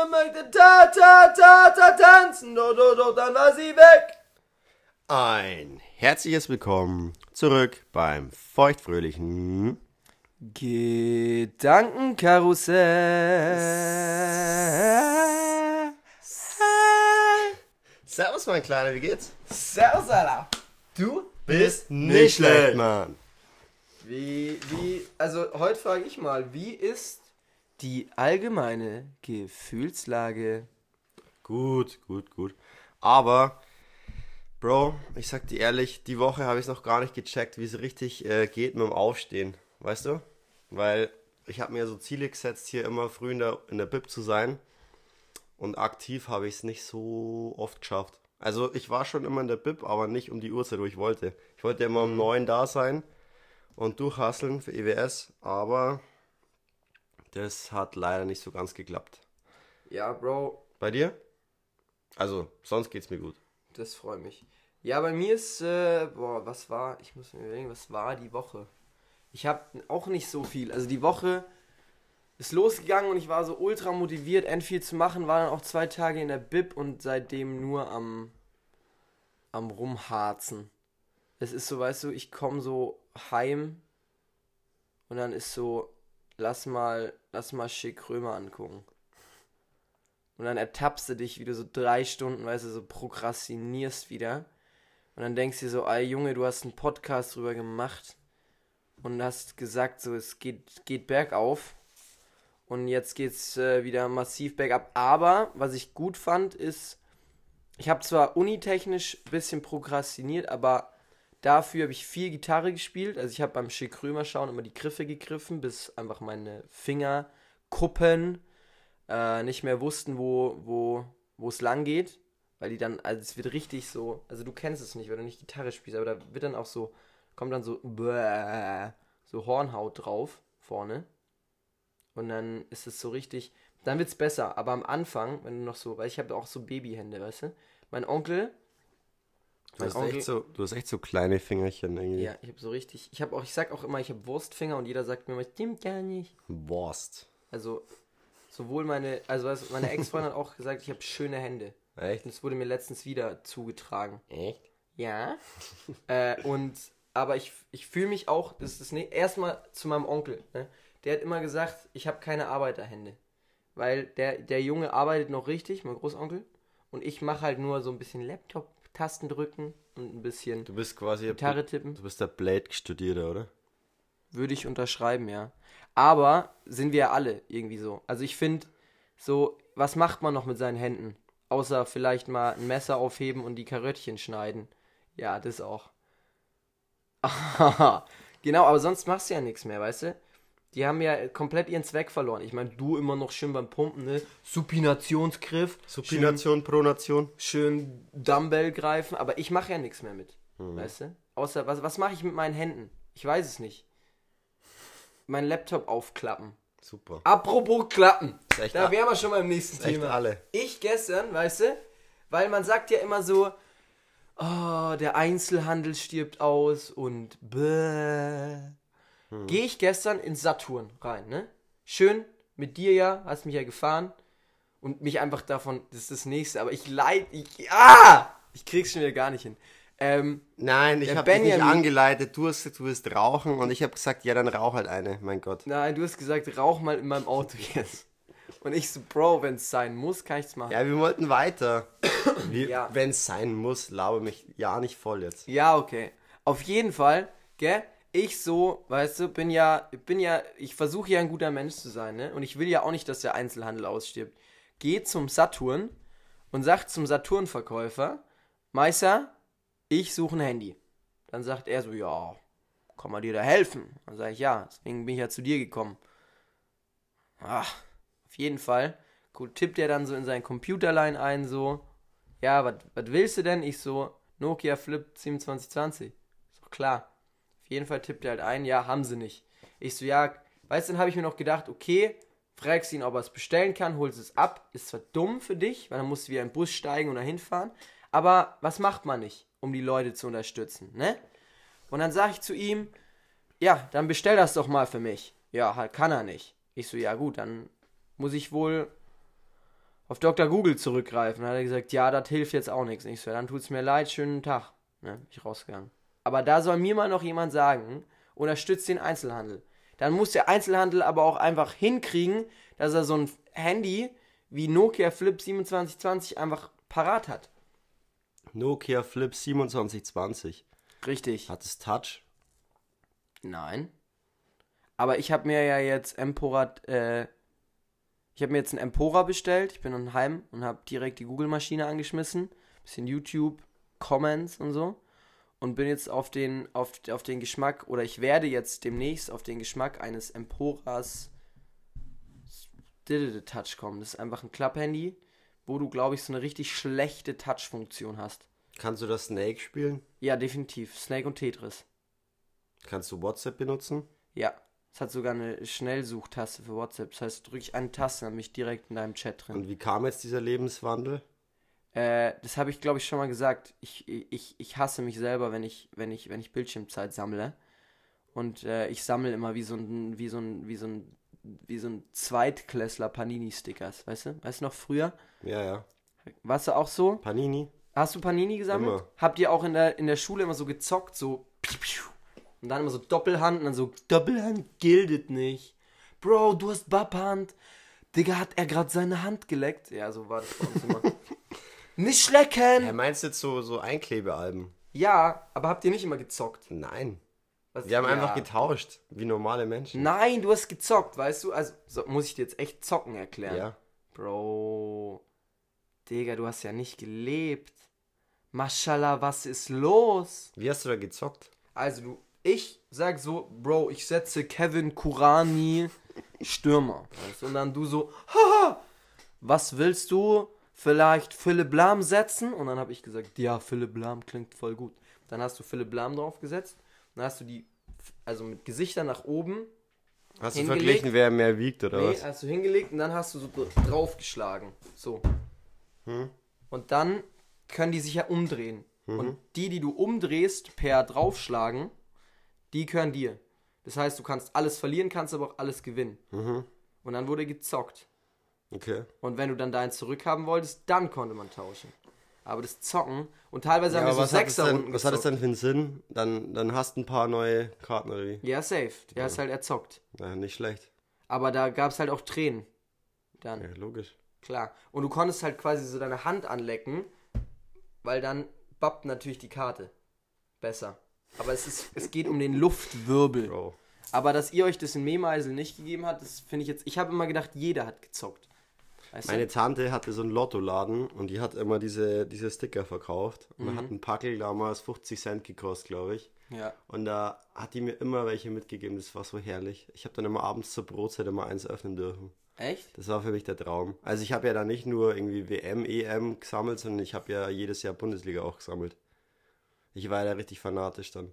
Mama möchte ta ta ta ta tanzen, doch, doch, doch, dann war sie weg. Ein herzliches Willkommen zurück beim feuchtfröhlichen Gedankenkarussell. Servus, mein Kleiner, wie geht's? Servus, Alter. Du Bist nicht schlecht, Mann. Wie, wie, also heute frage ich mal, wie ist die allgemeine Gefühlslage? Gut, gut, gut. Aber, Bro, ich sag dir ehrlich, die Woche habe ich noch gar nicht gecheckt, wie es richtig äh, geht mit dem Aufstehen. Weißt du? Weil ich habe mir so Ziele gesetzt, hier immer früh in der, in der Bib zu sein. Und aktiv habe ich es nicht so oft geschafft. Also ich war schon immer in der Bib, aber nicht um die Uhrzeit, wo ich wollte. Ich wollte immer um 9 da sein und durchhasseln für EWS, aber das hat leider nicht so ganz geklappt. Ja, Bro, Bei dir? Also, sonst geht's mir gut. das freut mich. Ja, bei mir ist, äh, boah, was war, ich muss mir überlegen, was war die Woche? Ich habe auch nicht so viel. Also die Woche ist losgegangen und ich war so ultra motiviert, end viel zu machen, war dann auch zwei Tage in der Bib und seitdem nur am, am Rumharzen. Es ist so, weißt du, ich komme so heim und dann ist so, lass mal, lass mal Schick Römer angucken. Und dann ertappst du dich, wie du so drei Stunden, weißt du, so prokrastinierst wieder. Und dann denkst du dir so, ey Junge, du hast einen Podcast drüber gemacht und hast gesagt, so, es geht, geht bergauf. Und jetzt geht's äh, wieder massiv bergab. Aber, was ich gut fand, ist, ich habe zwar unitechnisch ein bisschen prokrastiniert, aber dafür habe ich viel Gitarre gespielt. Also ich habe beim Schick Römer schauen immer die Griffe gegriffen, bis einfach meine Fingerkuppen äh, nicht mehr wussten, wo wo wo es lang geht, weil die dann also es wird richtig so, also du kennst es nicht, weil du nicht Gitarre spielst, aber da wird dann auch so kommt dann so so Hornhaut drauf vorne und dann ist es so richtig, dann wird's besser, aber am Anfang, wenn du noch so, weil ich habe auch so Babyhände, weißt du? Mein Onkel Du hast, echt so, du hast echt so kleine Fingerchen irgendwie. ja, ich habe so richtig, ich habe auch ich sag auch immer, ich habe Wurstfinger und jeder sagt mir immer, stimmt gar nicht. Wurst. Also sowohl meine, also weißt meine Ex-Freundin hat auch gesagt, ich habe schöne Hände. Echt? Und es wurde mir letztens wieder zugetragen. Echt? Ja. äh, und aber ich, ich fühle mich auch, das ist das ne erstmal zu meinem Onkel, ne? Der hat immer gesagt, ich habe keine Arbeiterhände. Weil der, der Junge arbeitet noch richtig, mein Großonkel. Und ich mache halt nur so ein bisschen Laptop-Tasten drücken und ein bisschen Du bist quasi Gitarre tippen. Du bist der Blade-Studierter, oder? Würde ich unterschreiben, ja. Aber sind wir ja alle irgendwie so. Also ich finde, so, was macht man noch mit seinen Händen? Außer vielleicht mal ein Messer aufheben und die Karöttchen schneiden. Ja, das auch. genau, aber sonst machst du ja nichts mehr, weißt du? Die haben ja komplett ihren Zweck verloren. Ich meine, du immer noch schön beim Pumpen, ne? Supinationsgriff. Supination, Pronation. Schön Dumbbell greifen, aber ich mache ja nichts mehr mit. Weißt du? Außer, was, was mache ich mit meinen Händen? Ich weiß es nicht. Mein Laptop aufklappen. Super. Apropos Klappen. Da wären wir schon beim nächsten ist echt Thema. alle. Ich gestern, weißt du, weil man sagt ja immer so, oh, der Einzelhandel stirbt aus und bäh. Hm. Gehe ich gestern ins Saturn rein, ne? Schön mit dir ja, hast mich ja gefahren und mich einfach davon, das ist das nächste, aber ich leid, ich, ah, ich krieg's schon wieder gar nicht hin. Ähm, Nein, ich Der habe dich nicht angeleitet. Du hast gesagt, du willst rauchen und ich habe gesagt, ja, dann rauch halt eine. Mein Gott. nein, du hast gesagt, rauch mal in meinem Auto jetzt. Und ich so, Bro, wenn es sein muss, kann ich's machen. Ja, wir wollten weiter. Wir, Ja. Wenn es sein muss, laber mich ja nicht voll jetzt. Ja, okay. Auf jeden Fall, gell? Ich so, weißt du, bin ja, bin ja, ich versuche ja ein guter Mensch zu sein, ne? Und ich will ja auch nicht, dass der Einzelhandel ausstirbt. Geh zum Saturn und sag zum Saturn-Verkäufer, Meister, ich suche ein Handy. Dann sagt er so, ja, kann man dir da helfen? Dann sage ich, ja, deswegen bin ich ja zu dir gekommen. Ach, auf jeden Fall. Gut, tippt er dann so in sein Computerline ein, so, ja, was willst du denn? Ich so, Nokia Flip 2720. Ist doch klar. Jeden Fall tippt er halt ein, ja, haben sie nicht. Ich so, ja, weißt du, dann habe ich mir noch gedacht, okay, fragst ihn, ob er es bestellen kann, holst es ab. Ist zwar dumm für dich, weil dann musst du wieder in den Bus steigen und dahin fahren. Aber was macht man nicht, um die Leute zu unterstützen, ne? Und dann sage ich zu ihm, ja, dann bestell das doch mal für mich. Ja, halt kann er nicht. Ich so, ja gut, dann muss ich wohl auf Dr. Google zurückgreifen. Dann hat er gesagt, ja, das hilft jetzt auch nichts. Ich so, dann tut's mir leid, schönen Tag. Ne, bin ich rausgegangen. Aber da soll mir mal noch jemand sagen, unterstützt den Einzelhandel. Dann muss der Einzelhandel aber auch einfach hinkriegen, dass er so ein Handy wie Nokia Flip 2720 einfach parat hat. Nokia Flip 2720. Richtig. Hat es Touch? Nein. Aber ich habe mir ja jetzt Empora, äh, ich habe mir jetzt ein Empora bestellt. Ich bin dann heim und habe direkt die Google-Maschine angeschmissen. Bisschen YouTube, Comments und so. Und bin jetzt auf den, auf, auf den Geschmack, oder ich werde jetzt demnächst auf den Geschmack eines Emporas Touch kommen. Das ist einfach ein Klapphandy, wo du, glaube ich, so eine richtig schlechte Touch-Funktion hast. Kannst du das Snake spielen? Ja, definitiv. Snake und Tetris. Kannst du WhatsApp benutzen? Ja. Es hat sogar eine Schnellsuchtaste für WhatsApp. Das heißt, drücke ich eine Taste, dann bin ich direkt in deinem Chat drin. Und wie kam jetzt dieser Lebenswandel? Äh, das habe ich, glaube ich, schon mal gesagt. Ich, ich, ich hasse mich selber, wenn ich, wenn ich, wenn ich Bildschirmzeit sammle. Und äh, ich sammle immer wie so ein, wie so ein, wie so ein, wie so ein Zweitklässler Panini-Stickers, weißt du? Weißt du noch früher? Ja, ja. Warst du auch so? Panini? Hast du Panini gesammelt? Immer. Habt ihr auch in der, in der Schule immer so gezockt, so und dann immer so Doppelhand und dann so Doppelhand gildet nicht. Bro, du hast Babhand. Digga, hat er gerade seine Hand geleckt? Ja, so war das bei uns immer. nicht schlecken! Ja, meinst du jetzt so, so Einklebealben? Ja, aber habt ihr nicht immer gezockt? Nein. Was- Wir haben ja. einfach getauscht, wie normale Menschen. Nein, du hast gezockt, weißt du? Also, so, muss ich dir jetzt echt zocken erklären? Ja. Bro. Digga, du hast ja nicht gelebt. Maschallah, was ist los? Wie hast du da gezockt? Also du, ich sag so, Bro, ich setze Kevin Kurani Stürmer. Weißt? du? Und dann du so, haha, was willst du? Vielleicht Philipp Lahm setzen? Und dann habe ich gesagt, ja, Philipp Lahm klingt voll gut. Dann hast du Philipp Lahm draufgesetzt. Dann hast du die, also mit Gesichtern nach oben, Hast du Hingelegt? verglichen, wer mehr wiegt oder nee, was? hast du hingelegt und dann hast du so dr- draufgeschlagen. So. Hm? Und dann können die sich ja umdrehen. Und die, die du umdrehst per draufschlagen, die gehören dir. Das heißt, du kannst alles verlieren, kannst aber auch alles gewinnen. Mhm. Und dann wurde gezockt. Okay. Und wenn du dann deinen zurückhaben wolltest, dann konnte man tauschen. Aber das Zocken und teilweise haben Ja, wir so Sechserrunden denn, was hat das denn für einen Sinn? Dann, dann hast du ein paar neue Karten oder wie? Ja, safe. Der ist halt erzockt. Na, nicht schlecht. Aber da gab es halt auch Tränen. Dann. Ja, logisch. Klar. Und du konntest halt quasi so deine Hand anlecken, weil dann bappt natürlich die Karte. Besser. Aber es, ist, es geht um den Luftwirbel. Bro. Aber dass ihr euch das in Memeisel nicht gegeben habt, das finde ich jetzt. Ich habe immer gedacht, jeder hat gezockt. Weißt Meine du? Tante hatte so einen Lottoladen und die hat immer diese, diese Sticker verkauft. Und Mhm. hat ein Packel damals 50 Cent gekostet, glaube ich. Ja. Und da hat die mir immer welche mitgegeben. Das war so herrlich. Ich habe dann immer abends zur Brotzeit immer eins öffnen dürfen. Echt? Das war für mich der Traum. Also ich habe ja da nicht nur irgendwie WM, EM gesammelt, sondern ich habe ja jedes Jahr Bundesliga auch gesammelt. Ich war ja da richtig fanatisch dann.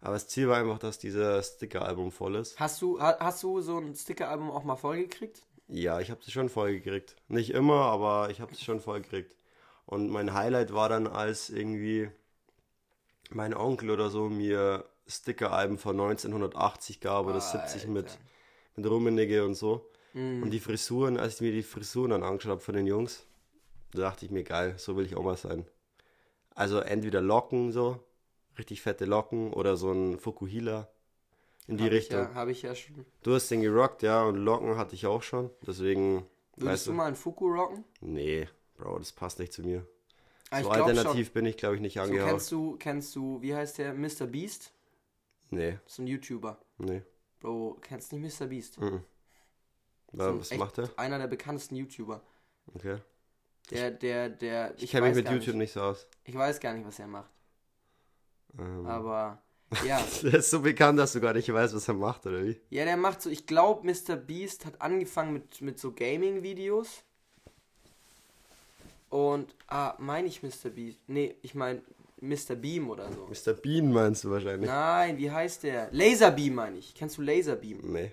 Aber das Ziel war einfach, dass dieser Sticker-Album voll ist. Hast du, ha- hast du so ein Sticker-Album auch mal vollgekriegt? Ja, ich habe es schon voll gekriegt. Nicht immer, aber ich habe es schon voll gekriegt. Und mein Highlight war dann, als irgendwie mein Onkel oder so mir Sticker-Alben von 1980 gab oder 70 mit, Alter. mit Rummenigge und so. Mhm. Und die Frisuren, als ich mir die Frisuren dann angeschaut habe von den Jungs, da dachte ich mir, geil, so will ich auch mal sein. Also entweder Locken so, richtig fette Locken oder so ein Fukuhila in die Hab Richtung. Ich ja, habe ich ja schon. Du hast den gerockt, ja, und Locken hatte ich auch schon. Deswegen, Würdest du du, mal einen Fuku rocken? nee, Bro, das passt nicht zu mir. Ah, so ich alternativ bin ich, glaube ich, nicht schon. So, angehaucht. kennst du, kennst du, wie heißt der? Mr. Beast? Nee, So ein YouTuber. nee. Bro, kennst nicht Mr. Beast? Mhm. Ein was macht er? Einer der bekanntesten YouTuber. Okay. Der, der, der. Ich kenne mich mit YouTube Nicht, nicht so aus. ich weiß gar nicht, was er macht. Ähm, Aber. Ja. der ist so bekannt, dass du gar nicht weißt, was er macht, oder wie? ja, der macht so. Ich glaube, Mr. Beast hat angefangen mit, mit so Gaming-Videos. Und. Ah, meine ich Mr. Beast? Nee, ich meine Mr. Beam oder so. Mr. Bean meinst du wahrscheinlich. Nein, wie heißt der? Laserbeam meine ich. Kennst du Laserbeam? Nee.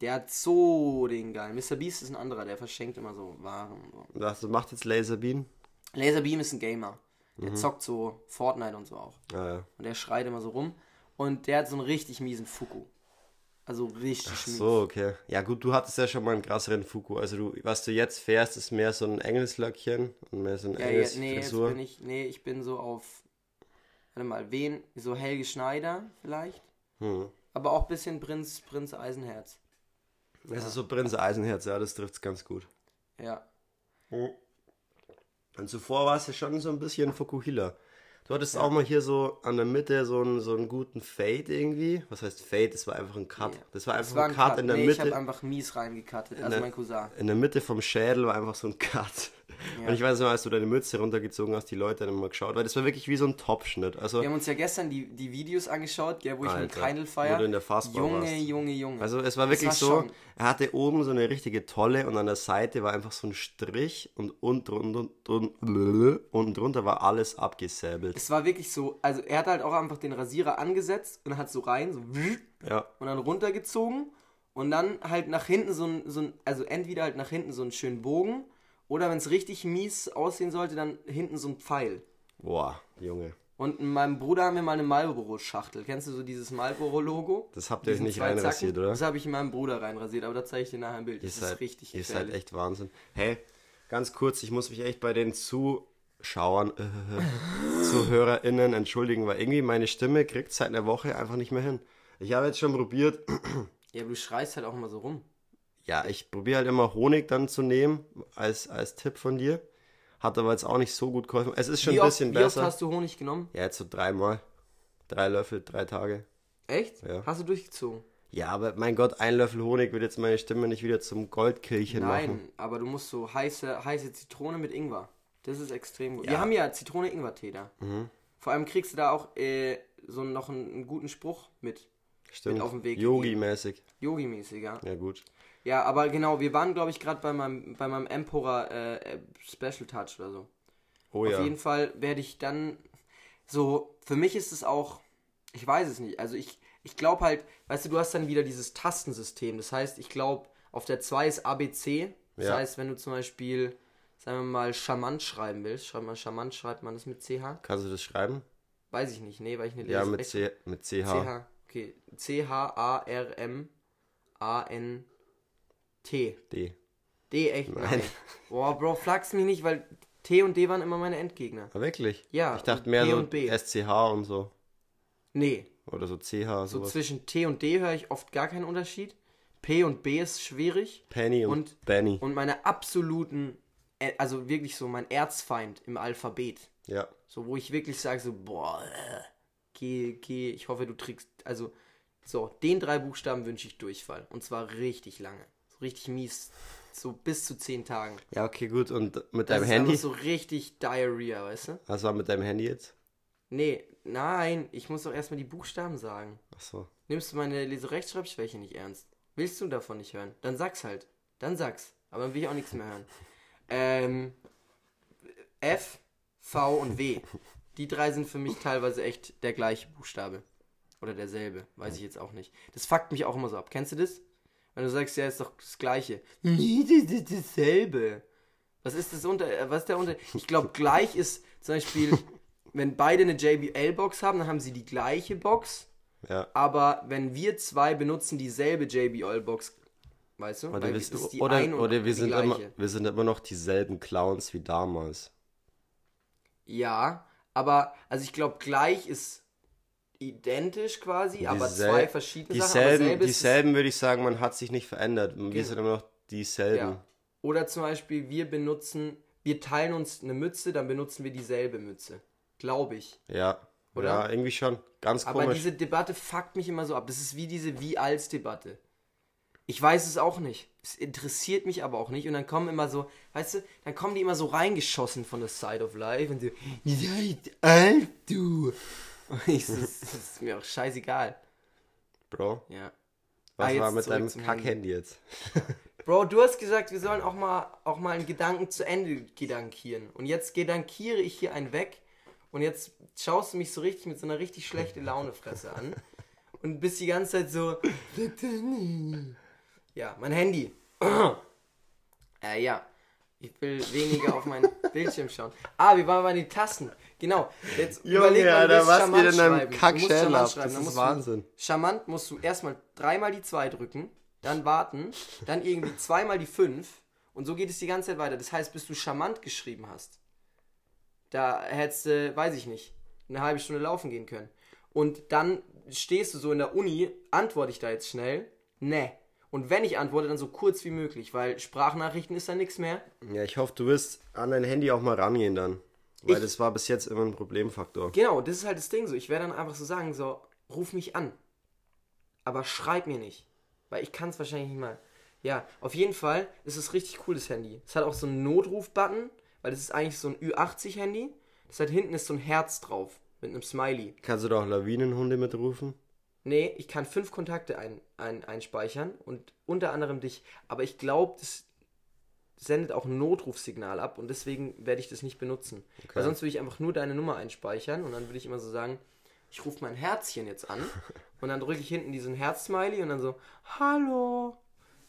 Der hat so den geilen. Mr. Beast ist ein anderer, der verschenkt immer so Waren. und So. Was macht jetzt Laserbean? Laserbeam ist ein Gamer. Der Mhm. zockt so Fortnite und so auch. Ah, ja. Und der schreit immer so rum. Und der hat so einen richtig miesen Fuku. Also richtig Ach mies. so, okay. Ja gut, du hattest ja schon mal einen krasseren Fuku. Also du, was du jetzt fährst, ist mehr so ein Engelslöckchen und mehr so ein Ja, ja, Engels nee, jetzt bin ich, nee, ich bin so auf, warte mal, wen, so Helge Schneider vielleicht, Hm. aber auch ein bisschen Prinz, Prinz Eisenherz. Das ist so Prinz Eisenherz, ja, das trifft's ganz gut. Ja, Und zuvor war es ja schon so ein bisschen Fukuhila. Du hattest auch mal hier so an der Mitte so einen, so einen guten Fade irgendwie. Was heißt Fade? Das war einfach ein Cut. Ja. Das war einfach das war ein Cut, in der nee, ich habe Mitte. einfach mies reingekattet, also der- mein Cousin. In der Mitte vom Schädel war einfach so ein Cut. Ja. Und ich weiß noch, als du deine Mütze runtergezogen hast, die Leute haben mal geschaut, weil das war wirklich wie so ein Topschnitt. Also, Wir haben uns ja gestern die, die Videos angeschaut, gell, wo ich mit Alter, Kreindl wo feier. du in der Fassbar Junge, warst. Junge, Junge. also es war wirklich war so, schon- er hatte oben so eine richtige Tolle und an der Seite war einfach so ein Strich und unten drunter, drunter, unten drunter war alles abgesäbelt. Es war wirklich so, also er hat halt auch einfach den Rasierer angesetzt und hat so rein, so Ja, und dann runtergezogen und dann halt nach hinten so ein, so ein also entweder halt nach hinten so einen schönen Bogen oder wenn es richtig mies aussehen sollte, dann hinten so ein Pfeil. boah, Junge. Und mit meinem Bruder haben wir mal eine Marlboro-Schachtel. Kennst du so dieses Marlboro-Logo? Das habt ihr euch nicht Zacken? reinrasiert, oder? Das habe ich in meinem Bruder reinrasiert, aber da zeige ich dir nachher ein Bild. Ihr Das seid, ist richtig ihr seid gefährlich. echt Wahnsinn. Hey, ganz kurz, ich muss mich echt bei den Zuschauern, äh, ZuhörerInnen entschuldigen, weil irgendwie meine Stimme kriegt seit einer Woche einfach nicht mehr hin. Ich habe jetzt schon probiert, Ja, aber du schreist halt auch immer so rum. ja, ich probiere halt immer Honig dann zu nehmen, als, als Tipp von dir. Hat aber jetzt auch nicht so gut geholfen. Es ist schon Wie ein oft, bisschen wie oft besser. hast du Honig genommen? Ja, jetzt so dreimal. Drei Löffel, drei Tage. Echt? Ja. Hast du durchgezogen? Ja, aber mein Gott, ein Löffel Honig wird jetzt meine Stimme nicht wieder zum Goldkirchen Nein, machen. aber du musst so heiße, heiße Zitrone mit Ingwer. Das ist extrem gut. Ja. Wir haben ja Zitrone-Ingwer-Tee da. Mhm. Vor allem kriegst du da auch äh, so noch einen, einen guten Spruch mit. Stimmt. auf den Weg Yogi-mäßig. Yogi-mäßig, ja. Ja, gut. Ja, aber genau, wir waren, glaube ich, gerade bei meinem, bei meinem Emperor äh, Special Touch oder so. Oh Auf ja. jeden Fall werde ich dann so, für mich ist es auch, ich weiß es nicht, also ich, ich glaube halt, weißt du, du hast dann wieder dieses Tastensystem. Das heißt, ich glaube, auf der 2 ist ABC. Das Ja. heißt, wenn du zum Beispiel, sagen wir mal, charmant schreiben willst, schreibt man charmant, schreibt man das mit CH? Kannst du das schreiben? Weiß ich nicht, nee, weil ich Ja, Lese- mit, echt- C, mit CH. CH. Okay, C-H-A-R-M-A-N-T. D. D, echt? Nein. Boah, Bro, flachs mich nicht, weil T und D waren immer meine Endgegner. Ah, wirklich? Ja, Ich dachte mehr P so und B. SCH und so. Nee, Oder so CH, so sowas. zwischen T und D höre ich oft gar keinen Unterschied. P und B ist schwierig. Penny und, und- Benny. Und meine absoluten, also wirklich so mein Erzfeind im Alphabet. ja. So, wo ich wirklich sage, so, boah, äh, geh, geh, ich hoffe, du trickst, also, so, den drei Buchstaben wünsche ich Durchfall. Und zwar richtig lange. So richtig mies. So bis zu zehn Tagen. Ja, okay, gut. Und mit Das deinem ist Handy? einfach so richtig Diarrhea, weißt du? Was war mit deinem Handy jetzt? Nee, nein, ich muss doch erstmal die Buchstaben sagen. Achso. Nimmst du meine Leserechtschreibschwäche nicht ernst? Willst du davon nicht hören? Dann sag's halt. Dann sag's. Aber dann will ich auch nichts mehr hören. Ähm, F, V und W. Die drei sind für mich teilweise echt der gleiche Buchstabe. Oder derselbe. Weiß ich jetzt auch nicht. Das fuckt mich auch immer so ab. Kennst du das? Wenn du sagst, ja, ist doch das gleiche. Nee, das ist dasselbe. Was ist das unter. äh, Was ist der unter. Ich glaube, gleich ist zum Beispiel, wenn beide eine JBL-Box haben, dann haben sie die gleiche Box. Ja. Aber wenn wir zwei benutzen dieselbe JBL-Box, weißt du? Oder, Weil wir, ist die oder, ein oder wir, sind immer, wir sind immer noch dieselben Clowns wie damals. Ja, aber also ich glaube, gleich ist identisch quasi, aber Diesel- zwei verschiedene Sachen. aber Dieselben, es- dieselben würde ich sagen, man hat sich nicht verändert. Wir sind immer noch dieselben. Ja. Oder zum Beispiel, wir benutzen, wir teilen uns eine Mütze, dann benutzen wir dieselbe Mütze. Glaube ich. Ja. Oder? Ja, irgendwie schon. Ganz Aber komisch. diese Debatte fuckt mich immer so ab. Das ist wie diese Wie-Als-Debatte. Ich weiß es auch nicht. Es interessiert mich aber auch nicht. Und dann kommen immer so, weißt du, dann kommen die immer so reingeschossen von der Side of Life und so, ihr seid alt, du. Und ich so, das ist mir auch scheißegal. Bro, Ja. was Ah, war mit deinem. Kack-Handy jetzt? Bro, du hast gesagt, wir sollen auch mal, auch mal einen Gedanken zu Ende gedankieren. Und jetzt gedankiere ich hier einen weg. Und jetzt schaust du mich so richtig mit so einer richtig schlechte Launefresse an. Und bist die ganze Zeit so. Ja, mein Handy. äh, ja. Ich will weniger auf meinen Bildschirm schauen. Ah, wir waren bei den Tasten. Genau. Jetzt Junge, überleg mal, du was charmant in deinem schreiben. Du musst Kackschädel charmant ab? schreiben. Das ist Wahnsinn. Du, charmant musst du erstmal dreimal die 2 drücken, dann warten, dann irgendwie zweimal die 5 und so geht es die ganze Zeit weiter. Das heißt, bis du charmant geschrieben hast, da hättest du, weiß ich nicht, eine halbe Stunde laufen gehen können. Und dann stehst du so in der Uni, antworte ich da jetzt schnell? Ne. Und wenn ich antworte, dann so kurz wie möglich, weil Sprachnachrichten ist da nichts mehr. Ja, ich hoffe, du wirst an dein Handy auch mal rangehen dann. Weil Ich- das war bis jetzt immer ein Problemfaktor. Genau, das ist halt das Ding so. Ich werde dann einfach so sagen, so, ruf mich an. Aber schreib mir nicht. Weil ich kann es wahrscheinlich nicht mal. Ja, auf jeden Fall ist es richtig cool, das Handy. Es hat auch so einen Notruf-Button, weil das ist eigentlich so ein Ü80-Handy. Das hat hinten ist so ein Herz drauf. Mit einem Smiley. Kannst du da auch Lawinenhunde mitrufen? Nee, ich kann fünf Kontakte ein, ein, einspeichern und unter anderem dich. Aber ich glaube, das sendet auch ein Notrufsignal ab und deswegen werde ich das nicht benutzen. Weil sonst würde ich einfach nur deine Nummer einspeichern und dann würde ich immer so sagen, ich rufe mein Herzchen jetzt an und dann drücke ich hinten diesen Herz-Smiley und dann so, hallo.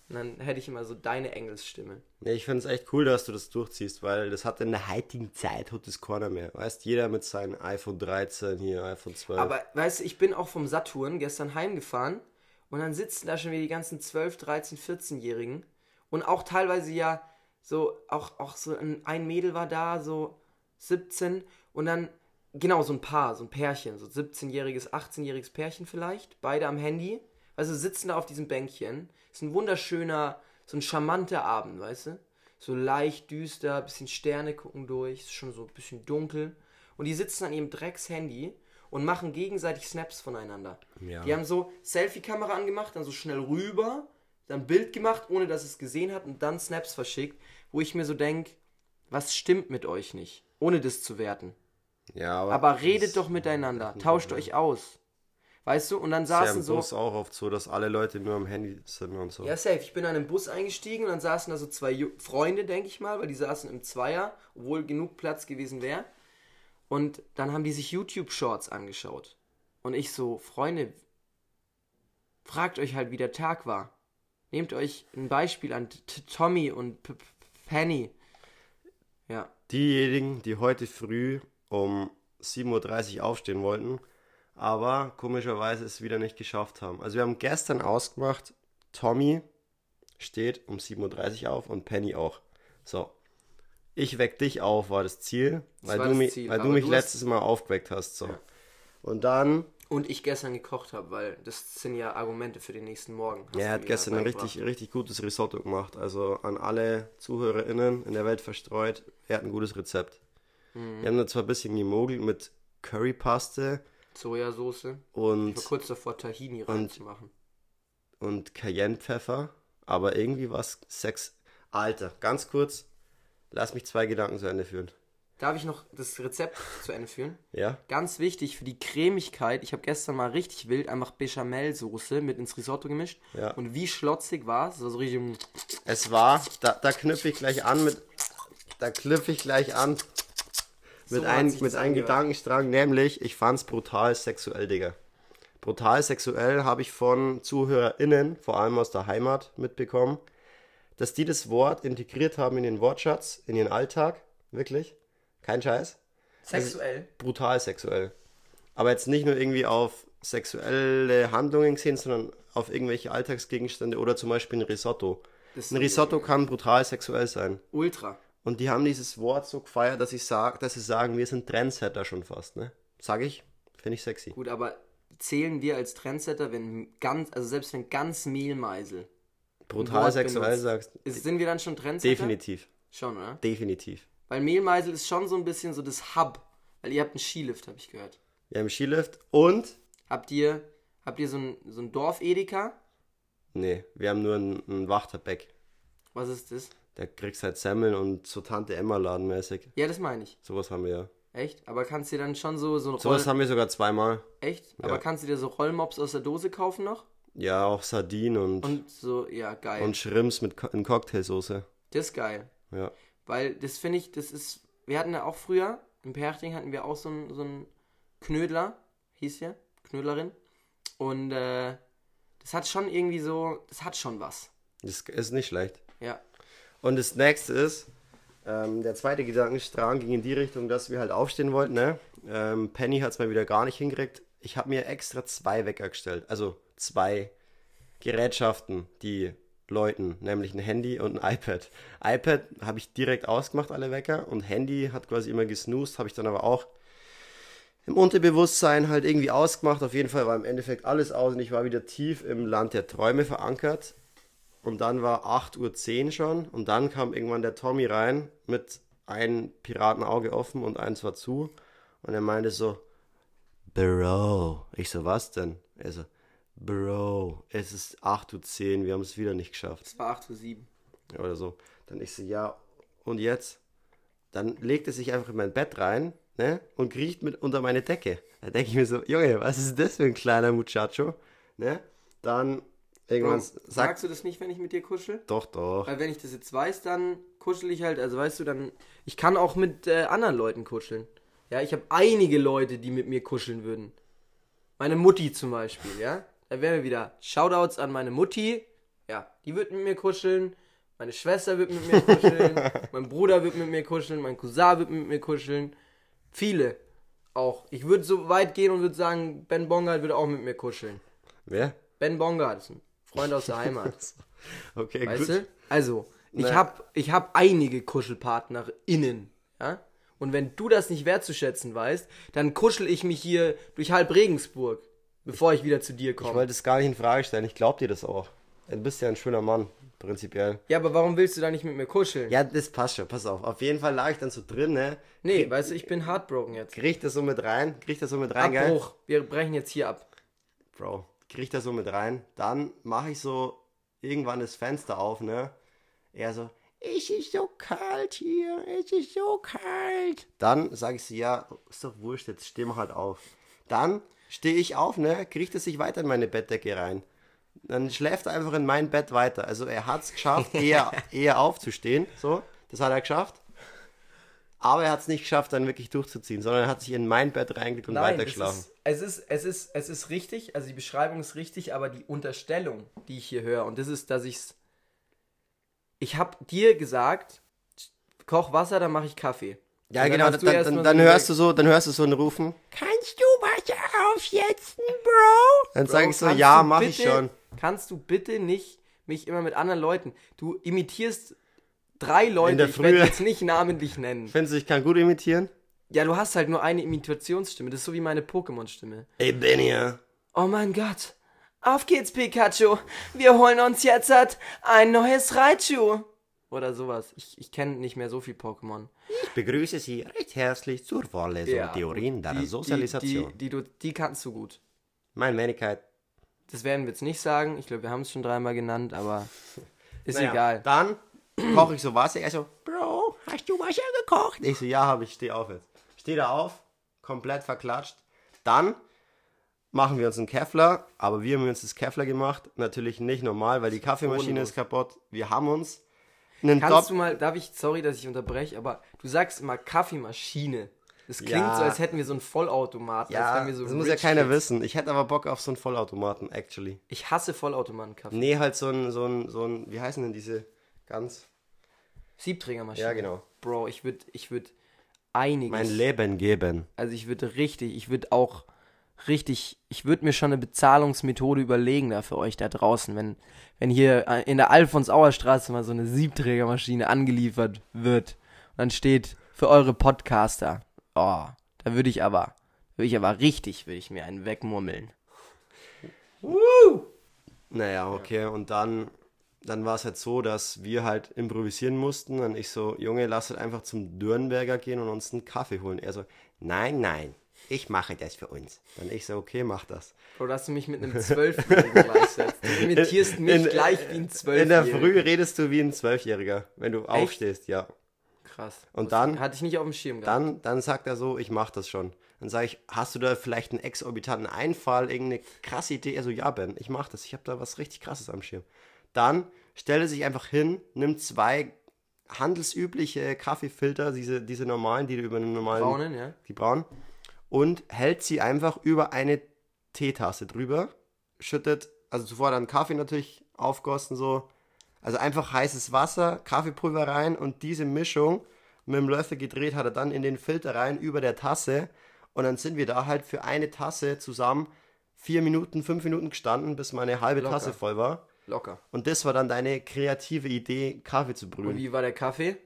Und dann hätte ich immer so deine Engelsstimme. Nee, ich finde es echt cool, dass du das durchziehst, weil das hat in der heutigen Zeit hat das keiner mehr. Weißt, jeder mit seinem iPhone 13 hier, iPhone 12. Aber weißt du, ich bin auch vom Saturn gestern heimgefahren und dann sitzen da schon wieder die ganzen 12, 13, 14-Jährigen und auch teilweise ja so, auch, auch so ein, ein Mädel war da, so 17 und dann, genau, so ein Paar, so ein Pärchen, so 17-jähriges, 18-jähriges Pärchen vielleicht, beide am Handy, also sitzen da auf diesem Bänkchen, ist ein wunderschöner, so ein charmanter Abend, weißt du? So leicht düster, bisschen Sterne gucken durch, ist schon so ein bisschen dunkel. Und die sitzen an ihrem Drecks-Handy und machen gegenseitig Snaps voneinander. Ja. Die haben so Selfie-Kamera angemacht, dann so schnell rüber, dann Bild gemacht, ohne dass es gesehen hat und dann Snaps verschickt, wo ich mir so denke, was stimmt mit euch nicht? Ohne das zu werten. ja, Aber redet das doch miteinander, tauscht euch aus. Weißt du? Und dann ist ja saßen im so. Bus auch oft so, dass alle Leute nur am Handy sind und so. Ja, safe. Ich bin an einem Bus eingestiegen und dann saßen da so zwei Ju Freunde, denke ich mal, weil die saßen im Zweier, obwohl genug Platz gewesen wäre. Und dann haben die sich YouTube-Shorts angeschaut. Und ich so, Freunde, fragt euch halt, wie der Tag war. Nehmt euch ein Beispiel an T Tommy und P Penny. Ja. Diejenigen, die heute früh um 7.30 Uhr aufstehen wollten, aber komischerweise es wieder nicht geschafft haben. Also wir haben gestern ausgemacht, Tommy steht um 7.30 Uhr auf und Penny auch. So. Ich weck dich auf, war das Ziel, weil, war du, das mich, Ziel, weil du mich du letztes Mal aufgeweckt hast. So. Und dann, Und ich gestern gekocht habe, weil das sind ja Argumente für den nächsten Morgen. ja, er hat gestern ein richtig, richtig gutes Risotto gemacht. Also an alle ZuhörerInnen in der Welt verstreut, er hat ein gutes Rezept. Mhm. Wir haben da zwar ein bisschen gemogelt mit Currypaste Sojasauce. Ich und war kurz davor, Tahini reinzumachen. und Cayennepfeffer, aber irgendwie was Sex. Alter, ganz kurz, lass mich zwei Gedanken zu Ende führen. Darf ich noch das Rezept zu Ende führen? Ja? Ganz wichtig für die Cremigkeit. Ich habe gestern mal richtig wild einfach Bechamelsoße mit ins Risotto gemischt. Ja. Und wie schlotzig war es? Das war so richtig. Es war, da, da knüpfe ich gleich an mit, da knüpfe ich gleich an mit, hat ein, mit einem. Gedankenstrang, nämlich ich fand's brutal sexuell, Digga. Brutal sexuell habe ich von ZuhörerInnen, vor allem aus der Heimat, mitbekommen, dass die das Wort integriert haben in den Wortschatz, in ihren Alltag. Wirklich. Kein Scheiß. Sexuell. brutal sexuell. Aber jetzt nicht nur irgendwie auf sexuelle Handlungen gesehen, sondern auf irgendwelche Alltagsgegenstände oder zum Beispiel ein Risotto. Das Ein Risotto kann brutal sexuell sein. Ultra. Und die haben dieses Wort so gefeiert, dass, ich sag, dass sie sagen, wir sind Trendsetter schon fast. Ne? Sag ich, finde ich sexy. Gut, aber zählen wir als Trendsetter, wenn ganz, also selbst wenn ganz Mehlmeisel. Brutal sexuell benutzt. sagst. Ist, sind wir dann schon Trendsetter? Definitiv. Schon, oder? Definitiv. Weil Mehlmeisel ist schon so ein bisschen so das Hub. Weil ihr habt einen Skilift, habe ich gehört. Wir haben Skilift und. Habt ihr, habt ihr so ein, so ein Dorf-Edeka? Nee, wir haben nur ein, ein Wachterbeck. Was ist das? Da kriegst halt Semmeln und so Tante Emma ladenmäßig. Ja, das meine ich. Sowas haben wir ja. Echt? Aber kannst du dir dann schon so, so Sowas haben wir sogar zweimal. Echt? Aber Ja. kannst du dir so Rollmops aus der Dose kaufen noch? Ja, auch Sardinen und, und, Und so, ja, geil. Shrimps mit Co in Cocktailsoße. das ist geil. Ja. Weil das finde ich, das ist. Wir hatten ja auch früher, im Perchting hatten wir auch so einen so einen Knödler, hieß der, Knödlerin. Und äh, das hat schon irgendwie so, das hat schon was. Das ist nicht schlecht. Ja. Und das nächste ist, Ähm, der zweite Gedankenstrang ging in die Richtung, dass wir halt aufstehen wollten. Ne? Ähm, Penny hat es mal wieder gar nicht hingekriegt. Ich habe mir extra zwei Wecker gestellt. Also zwei Gerätschaften, die läuten, nämlich ein Handy und ein iPad. iPad habe ich direkt ausgemacht, alle Wecker. Und Handy hat quasi immer gesnoost, habe ich dann aber auch im Unterbewusstsein halt irgendwie ausgemacht. Auf jeden Fall war im Endeffekt alles aus und ich war wieder tief im Land der Träume verankert. Und dann war 8.10 Uhr schon und dann kam irgendwann der Tommy rein mit einem Piratenauge offen und eins war zu. Und er meinte so, Bro. Ich so, was denn? Er so, Bro, es ist 8.10 Uhr, wir haben es wieder nicht geschafft. Es war 8.07 Uhr. Oder so. Dann ich so, ja, und jetzt? Dann legt er sich einfach in mein Bett rein, ne? Und kriecht mit unter meine Decke. Da denke ich mir so, Junge, was ist das für ein kleiner Muchacho? Ne? Dann irgendwann Bro, sagst du das nicht, wenn ich mit dir kuschel? Doch, doch. Weil wenn ich das jetzt weiß, dann kuschel ich halt, also weißt du, dann. Ich kann auch mit äh, anderen Leuten kuscheln. Ja, ich habe einige Leute, die mit mir kuscheln würden. Meine Mutti zum Beispiel, ja. Da wären wir wieder. Shoutouts an meine Mutti. Ja, die wird mit mir kuscheln. Meine Schwester wird mit mir kuscheln. mein Bruder wird mit mir kuscheln. Mein Cousin wird mit mir kuscheln. Viele auch. Ich würde so weit gehen und würde sagen, Ben Bongard würde auch mit mir kuscheln. Wer? Ben Bongard ist ein Freund aus der Heimat. Okay, Weißt gut. du? Also, ich habe ich hab einige KuschelpartnerInnen, ja? Und wenn du das nicht wertzuschätzen weißt, dann kuschel ich mich hier durch halb Regensburg, bevor ich wieder zu dir Ich komme. wollte es gar nicht in Frage stellen. Ich glaub dir das auch. Du bist ja ein schöner Mann, prinzipiell. Ja, aber warum willst du da nicht mit mir kuscheln? Ja, das passt schon. Pass auf. Auf jeden Fall lag ich dann so drin, ne? nee, weißt du, ich bin heartbroken jetzt. Krieg das so mit rein. Krieg das so mit rein, gell? Abbruch. Wir brechen jetzt hier ab. Bro, krieg das so mit rein. Dann mache ich so irgendwann das Fenster auf, ne? Er so, es ist so kalt hier, es ist so kalt. Dann sage ich so, ja, ist doch wurscht, jetzt steh mal halt auf. Dann stehe ich auf, ne? Kriegt er sich weiter in meine Bettdecke rein. Dann schläft er einfach in mein Bett weiter. Also er hat es geschafft, eher, eher aufzustehen. So, das hat er geschafft. Aber er hat es nicht geschafft, dann wirklich durchzuziehen, sondern er hat sich in mein Bett reingelegt und Nein, weitergeschlafen. es ist, es, ist, es, ist, es ist richtig, also die Beschreibung ist richtig, aber die Unterstellung, die ich hier höre, und das ist, dass ich's. Ich habe dir gesagt, koch Wasser, dann mache ich Kaffee. Ja, Und genau, dann, dann, dann, so hörst du so, dann hörst du so ein Rufen. Kannst du Wasser aufsetzen, Bro? Dann Bro, sag ich so, ja, du mach ich schon. Kannst du bitte nicht mich immer mit anderen Leuten. Du imitierst drei Leute, ich werde jetzt nicht namentlich nennen. Findest du, ich kann gut imitieren? Ja, du hast halt nur eine Imitationsstimme. Das ist so wie meine Pokémon-Stimme. Ey, Benja. Oh mein Gott. Auf geht's, Pikachu. Wir holen uns jetzt halt ein neues Raichu. Oder sowas. Ich, ich kenne nicht mehr so viel Pokémon. Ich begrüße Sie recht herzlich zur Vorlesung Theorien der die, Sozialisation. Die, die, die, die kannst du gut. Meine Wenigkeit. Das werden wir jetzt nicht sagen. Ich glaube, wir haben es schon dreimal genannt, aber ist Naja, egal. Dann koche ich so Wasser. Er so, Bro, hast du Wasser gekocht? Ich so, ja, habe ich. Steh auf jetzt. Steh da auf, komplett verklatscht. Dann machen wir uns einen Kevlar, aber wir haben uns das Kevlar gemacht. Natürlich nicht normal, weil die Kaffeemaschine ist kaputt. Wir haben uns einen Kannst Dopp du mal, darf ich, sorry, dass ich unterbreche, aber du sagst immer Kaffeemaschine. Das klingt Ja. so, als hätten wir so einen Vollautomaten. Ja, so das muss ja keiner kids. wissen. Ich hätte aber Bock auf so einen Vollautomaten, actually. Ich hasse Vollautomaten-Kaffee. Nee, halt so ein, so ein, so ein, wie heißen denn diese ganz... Siebträgermaschine. Ja, genau. Bro, ich würde, ich würde einiges. Mein Leben geben. Also ich würde richtig, ich würde auch richtig, ich würde mir schon eine Bezahlungsmethode überlegen da für euch da draußen, wenn, wenn hier äh, in der Alfons-Auer Straße mal so eine Siebträgermaschine angeliefert wird und dann steht für eure Podcaster, oh, da würde ich aber, würde ich aber richtig, würde ich mir einen wegmurmeln. Naja, okay, und dann, dann war es halt so, dass wir halt improvisieren mussten. Und ich so, Junge, lass halt einfach zum Dürnberger gehen und uns einen Kaffee holen. Er so, nein, nein, ich mache das für uns. Dann ich so, okay, mach das. Bro, dass du mich mit einem Zwölfjährigen gleichsetzt. Du imitierst mich In- gleich wie ein In der Zwölfjähriger. Früh redest du wie ein Zwölfjähriger, wenn du aufstehst, ja. Krass. Und dann- Hatte ich nicht auf dem Schirm gehabt. Dann, dann sagt er so, ich mach das schon. Dann sage ich, hast du da vielleicht einen exorbitanten Einfall, irgendeine krasse Idee? Er so, ja, Ben, ich mach das. Ich habe da was richtig krasses am Schirm. Dann stellt er sich einfach hin, nimmt zwei handelsübliche Kaffeefilter, diese, diese normalen, die du über einen normalen, Braunen, ja. die braunen, und hält sie einfach über eine Teetasse drüber, schüttet, also zuvor dann Kaffee natürlich aufgossen so, also einfach heißes Wasser, Kaffeepulver rein und diese Mischung mit dem Löffel gedreht hat er dann in den Filter rein über der Tasse und dann sind wir da halt für eine Tasse zusammen vier Minuten, fünf Minuten gestanden, bis meine halbe Locker. Tasse voll war. Locker. Und das war dann deine kreative Idee, Kaffee zu Und brühen. wie war der Kaffee?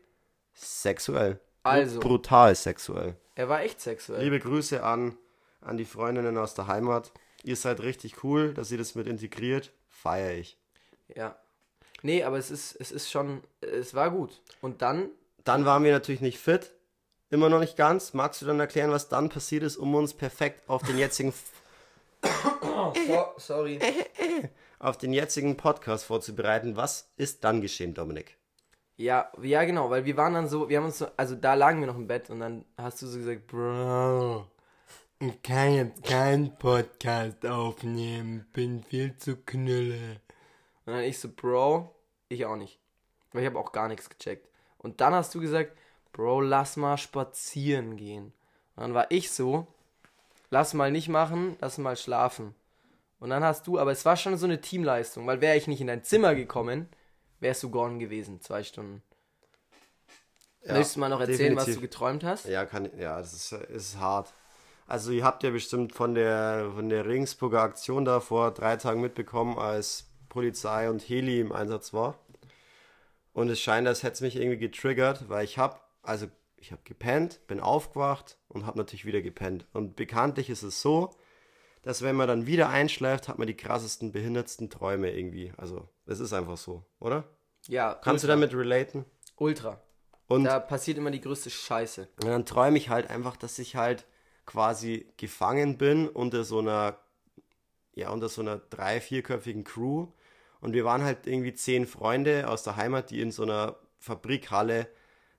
Sexuell. Also. Brutal sexuell. Er war echt sexuell. Liebe Grüße an, an die Freundinnen aus der Heimat. Ihr seid richtig cool, dass ihr das mit integriert. Feier ich. Ja. Nee, aber es ist, es ist schon, es war gut. Und dann, Dann waren wir natürlich nicht fit. Immer noch nicht ganz. Magst du dann erklären, was dann passiert ist, um uns perfekt auf den jetzigen, so, sorry. auf den jetzigen Podcast vorzubereiten? Was ist dann geschehen, Dominik? Ja, ja, genau, weil wir waren dann so, wir haben uns so, also da lagen wir noch im Bett und dann hast du so gesagt, Bro, ich kann jetzt keinen Podcast aufnehmen, bin viel zu knülle. Und dann ich so, Bro, ich auch nicht. Weil ich habe auch gar nichts gecheckt. Und dann hast du gesagt, Bro, lass mal spazieren gehen. Und dann war ich so, lass mal nicht machen, lass mal schlafen. Und dann hast du, aber es war schon so eine Teamleistung, weil wäre ich nicht in dein Zimmer gekommen, wärst du gone gewesen, zwei Stunden. Möchtest du mal noch erzählen, was definitiv. du geträumt hast? Ja, kann, ja, das ist, ist hart. Also ihr habt ja bestimmt von der, von der Regensburger Aktion da vor drei Tagen mitbekommen, als Polizei und Heli im Einsatz war. Und es scheint, als hätte es mich irgendwie getriggert, weil ich habe, also ich habe gepennt, bin aufgewacht und habe natürlich wieder gepennt. Und bekanntlich ist es so, dass wenn man dann wieder einschläft, hat man die krassesten, behindertsten Träume irgendwie. Also es ist einfach so, oder? Ja, Kannst du ultra. damit relaten? Ultra. Und Da passiert immer die größte Scheiße. Und dann träume ich halt einfach, dass ich halt quasi gefangen bin unter so einer, ja, unter so einer drei-, vierköpfigen Crew. Und wir waren halt irgendwie zehn Freunde aus der Heimat, die in so einer Fabrikhalle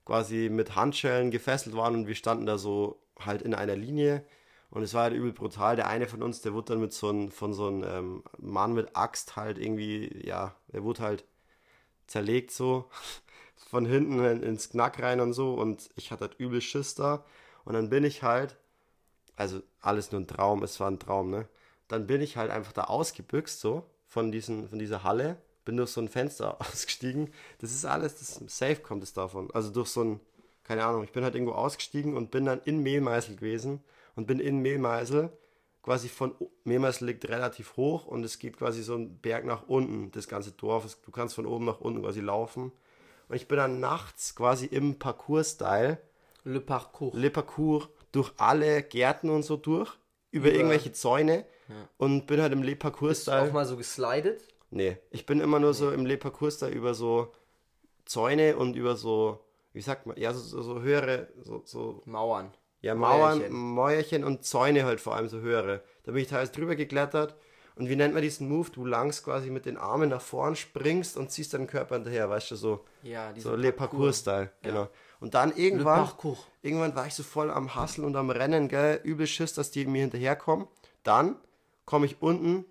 quasi mit Handschellen gefesselt waren und wir standen da so halt in einer Linie. Und es war halt übel brutal. Der eine von uns, der wurde dann mit so einem, von so einem ähm, Mann mit Axt halt irgendwie, ja, der wurde halt zerlegt so von hinten in- ins Knack rein und so und ich hatte halt übel Schiss da und dann bin ich halt, also alles nur ein Traum, es war ein Traum, ne? Dann bin ich halt einfach da ausgebüxt so von, diesen, von dieser Halle, bin durch so ein Fenster ausgestiegen. Das ist alles, das safe kommt es davon. Also durch so ein, keine Ahnung, ich bin halt irgendwo ausgestiegen und bin dann in Mehlmeißel gewesen und bin in Mehlmeißel quasi von Mehlmeißel liegt relativ hoch und es geht quasi so ein Berg nach unten, das ganze Dorf. Du kannst von oben nach unten quasi laufen. Und ich bin dann nachts quasi im Parcours-Style, Le Parcours. Le Parcours, durch alle Gärten und so durch, über Über- irgendwelche Zäune und bin halt im Le Bist du auch Parcours-Style. mal so geslidet? Nee, ich bin immer nur so im Le Parcours-Style über so Zäune und über so, wie sagt man, ja, so, so, so höhere, so, so Mauern. Ja, Mauern, Mäuerchen. Mäuerchen und Zäune halt vor allem so höhere. Da bin ich teilweise drüber geklettert. Und wie nennt man diesen Move? Du langst quasi mit den Armen nach vorn springst und ziehst deinen Körper hinterher, weißt du, so, Ja, so Le Parcours-Style, genau. Und dann irgendwann, irgendwann war ich so voll am Hasseln und am Rennen, gell, übel Schiss, dass die mir hinterherkommen. Dann komme ich unten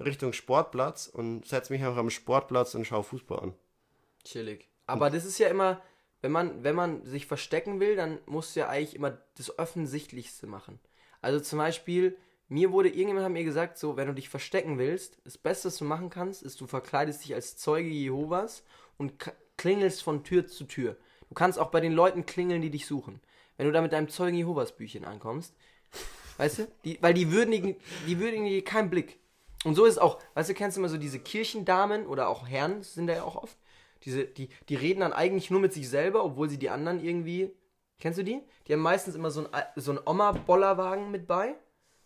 Richtung Sportplatz und setze mich einfach am Sportplatz und schaue Fußball an. Chillig. Aber das ist ja immer, wenn man, wenn man sich verstecken will, dann musst du ja eigentlich immer das Offensichtlichste machen. Also zum Beispiel, mir wurde, irgendjemand hat mir gesagt, so, wenn du dich verstecken willst, das Beste, was du machen kannst, ist, du verkleidest dich als Zeuge Jehovas und klingelst von Tür zu Tür. Du kannst auch bei den Leuten klingeln, die dich suchen. Wenn du da mit deinem Zeugen Jehovas Büchchen ankommst, weißt du, die, weil die würdigen, die würdigen dir keinen Blick. Und so ist auch, weißt du, kennst du immer so diese Kirchendamen oder auch Herren sind da ja auch oft. Diese, die, die reden dann eigentlich nur mit sich selber, obwohl sie die anderen irgendwie. Kennst du die? Die haben meistens immer so ein, Al- so Oma-Bollerwagen mit bei.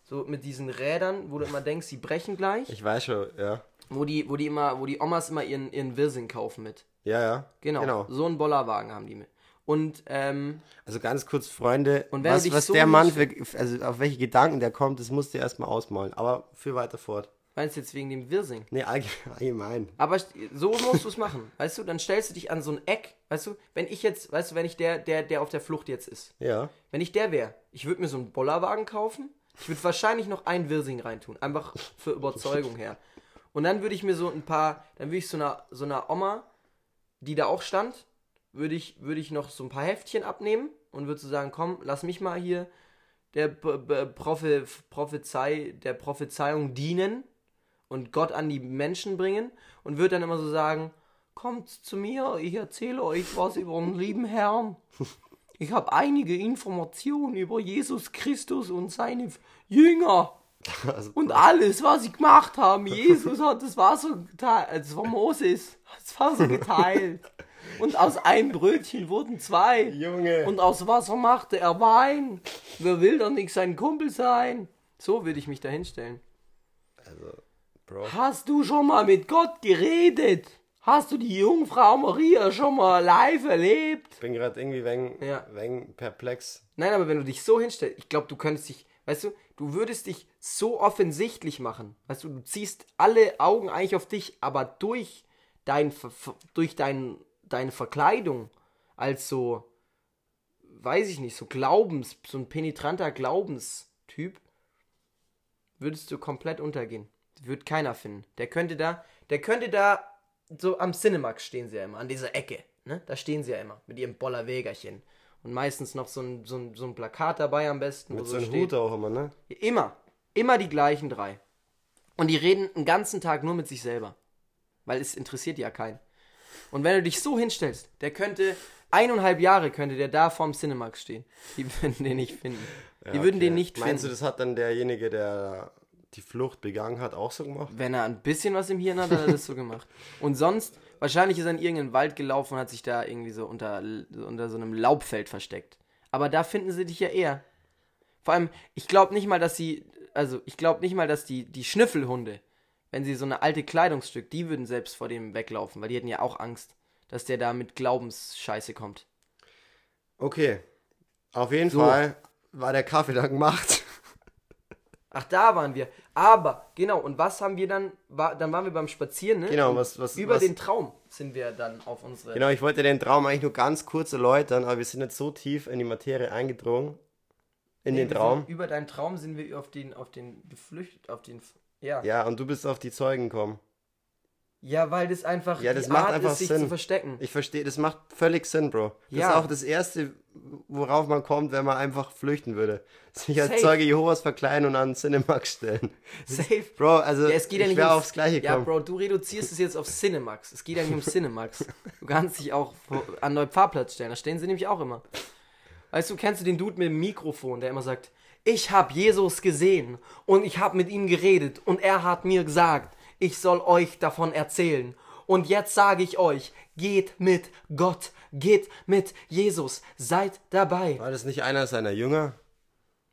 So mit diesen Rädern, wo du immer denkst, sie brechen gleich. Ich weiß schon, ja. Wo die, wo die immer, wo die Omas immer ihren, ihren Wirsing kaufen mit. Ja, ja. Genau. genau. So einen Bollerwagen haben die mit. Und, ähm, Also ganz kurz, Freunde, was, was so der Mann für, also auf welche Gedanken der kommt, das musst du erstmal ausmalen. Aber für weiter fort. Meinst du jetzt wegen dem Wirsing? Nee, allge- allgemein. Aber so musst du es machen, weißt du? Dann stellst du dich an so ein Eck, weißt du? Wenn ich jetzt, weißt du, wenn ich der, der, der auf der Flucht jetzt ist, Ja. wenn ich der wäre, ich würde mir so einen Bollerwagen kaufen, ich würde wahrscheinlich noch ein Wirsing reintun, einfach für Überzeugung her. Und dann würde ich mir so ein paar, dann würde ich so einer, so einer Oma, die da auch stand, würde ich, würde ich noch so ein paar Heftchen abnehmen und würde so sagen, komm, lass mich mal hier der Prophezei, der Prophezeiung dienen und Gott an die Menschen bringen und würde dann immer so sagen, kommt zu mir, ich erzähle euch was über unseren lieben Herrn. ich habe einige Informationen über Jesus Christus und seine Jünger. Und alles, was sie gemacht haben, Jesus hat das Wasser geteilt, das war Moses, hat das Wasser geteilt. Und aus einem Brötchen wurden zwei. Junge. Und aus Wasser machte er Wein. Wer will doch nicht sein Kumpel sein? So würde ich mich da hinstellen. also, Bro. Hast du schon mal mit Gott geredet? Hast du die Jungfrau Maria schon mal live erlebt? Ich bin gerade irgendwie wegen, Ja. wegen perplex. Nein, aber wenn du dich so hinstellst, ich glaube, du könntest dich, weißt du, du würdest dich so offensichtlich machen. Weißt du, du ziehst alle Augen eigentlich auf dich, aber durch dein, durch dein, deine Verkleidung als so, weiß ich nicht, so Glaubens, so ein penetranter Glaubenstyp, würdest du komplett untergehen. Wird keiner finden. Der könnte da, der könnte da, so am Cinemax stehen sie ja immer, an dieser Ecke. Ne? Da stehen sie ja immer, mit ihrem Bollerwägerchen. Und meistens noch so ein, so ein, so ein Plakat dabei am besten, Mit so einem. Hut auch immer, ne? Immer. Immer die gleichen drei. Und die reden den ganzen Tag nur mit sich selber. Weil es interessiert ja keinen. Und wenn du dich so hinstellst, der könnte, eineinhalb Jahre könnte der da vorm Cinemax stehen. Die würden den nicht finden. Die Ja, würden okay. den nicht Meinst du, finden. das hat dann derjenige, der die Flucht begangen hat, auch so gemacht? Wenn er ein bisschen was im Hirn hat, hat er das so gemacht. Und sonst, wahrscheinlich ist er in irgendeinen Wald gelaufen und hat sich da irgendwie so unter, so unter so einem Laubfeld versteckt. Aber da finden sie dich ja eher. Vor allem, ich glaube nicht mal, dass sie, also ich glaube nicht mal, dass die, die Schnüffelhunde, wenn sie so eine alte Kleidungsstück, die würden selbst vor dem weglaufen, weil die hätten ja auch Angst, dass der da mit Glaubensscheiße kommt. Okay. Auf jeden So. Fall war der Kaffee dann gemacht. Ach, da waren wir. Aber, genau, und was haben wir dann, war, dann waren wir beim Spazieren, ne? Genau, was- was- Über was- den Traum sind wir dann auf unsere... Genau, ich wollte den Traum eigentlich nur ganz kurz erläutern, aber wir sind jetzt so tief in die Materie eingedrungen. In Nee, den Traum. Über deinen Traum sind wir auf den, auf den geflüchtet, auf den, ja. Ja, und du bist auf die Zeugen gekommen. Weil das einfach Ja, das macht Art einfach ist, sich Sinn. zu verstecken. Ich verstehe, das macht völlig Sinn, Bro. Das Ja. ist auch das Erste, worauf man kommt, wenn man einfach flüchten würde. Sich als Safe. Zeuge Jehovas verkleiden und an Cinemax stellen. Safe. Bro, also Ja, es geht ja ich nicht wäre ums- aufs Gleiche Ja. Bro, du reduzierst es jetzt auf Cinemax. Es geht ja nicht um Cinemax. Du kannst dich auch an Neupfarrplatz stellen. Da stehen sie nämlich auch immer. Weißt du, kennst du den Dude mit dem Mikrofon, der immer sagt, ich habe Jesus gesehen und ich habe mit ihm geredet und er hat mir gesagt, ich soll euch davon erzählen. Und jetzt sage ich euch, geht mit Gott, geht mit Jesus, seid dabei. War das nicht einer seiner Jünger?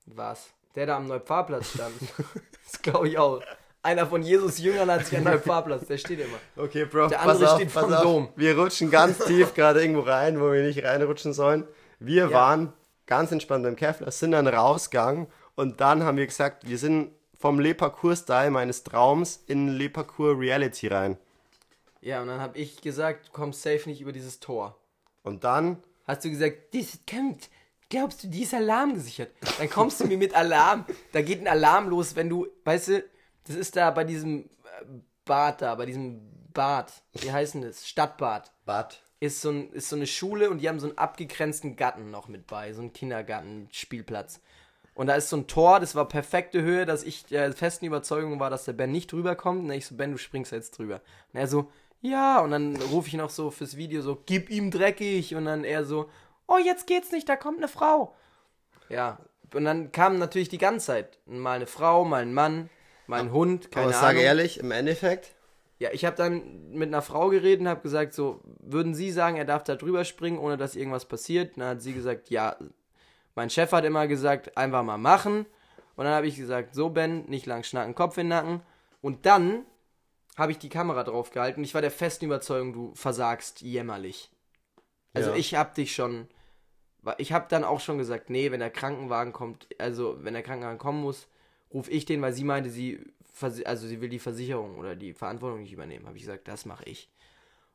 Was? Der da am Neupfarrplatz stand. das glaube ich auch. Einer von Jesus Jüngern hat sich am Neupfarrplatz, der steht immer. Okay, Bro, Der pass andere auf, steht pass vorm auf. Dom. Wir rutschen ganz tief gerade irgendwo rein, wo wir nicht reinrutschen sollen. Wir Ja. waren ganz entspannt beim Kevlar, sind dann rausgegangen und dann haben wir gesagt, wir sind vom Le Parcours-Style meines Traums in Le Parcours Reality rein. Ja, und dann habe ich gesagt, du kommst safe nicht über dieses Tor. Und dann, Hast du gesagt, das kommt, glaubst du, die ist Alarm gesichert? Dann kommst du mir mit Alarm. Da geht ein Alarm los, wenn du, weißt du, das ist da bei diesem äh, Bad da, bei diesem Bad. Wie heißt denn das? Stadtbad. Bad. Ist so, ein, ist so eine Schule und die haben so einen abgegrenzten Garten noch mit bei, so einen Kindergarten-Spielplatz. Und da ist so ein Tor, das war perfekte Höhe, dass ich der festen Überzeugung war, dass der Ben nicht drüber kommt. Und ich so, Ben, du springst jetzt drüber. Und er so, ja, und dann rufe ich noch so fürs Video so, gib ihm dreckig. Und dann er so, oh, jetzt geht's nicht, da kommt eine Frau. Ja, und dann kam natürlich die ganze Zeit mal eine Frau, mal ein Mann, mal ein Hund, keine Aber Ahnung. sage ehrlich, im Endeffekt, Ja, ich habe dann mit einer Frau geredet und habe gesagt, so, würden Sie sagen, er darf da drüber springen, ohne dass irgendwas passiert? Und dann hat sie gesagt, ja. Mein Chef hat immer gesagt, einfach mal machen. Und dann habe ich gesagt, so Ben, nicht lang schnacken, Kopf in den Nacken. Und dann habe ich die Kamera drauf gehalten und ich war der festen Überzeugung, du versagst jämmerlich. Also Ja. ich hab dich schon, ich habe dann auch schon gesagt, nee, wenn der Krankenwagen kommt, also wenn der Krankenwagen kommen muss, rufe ich den, weil sie meinte, sie, also sie will die Versicherung oder die Verantwortung nicht übernehmen. Habe ich gesagt, das mache ich.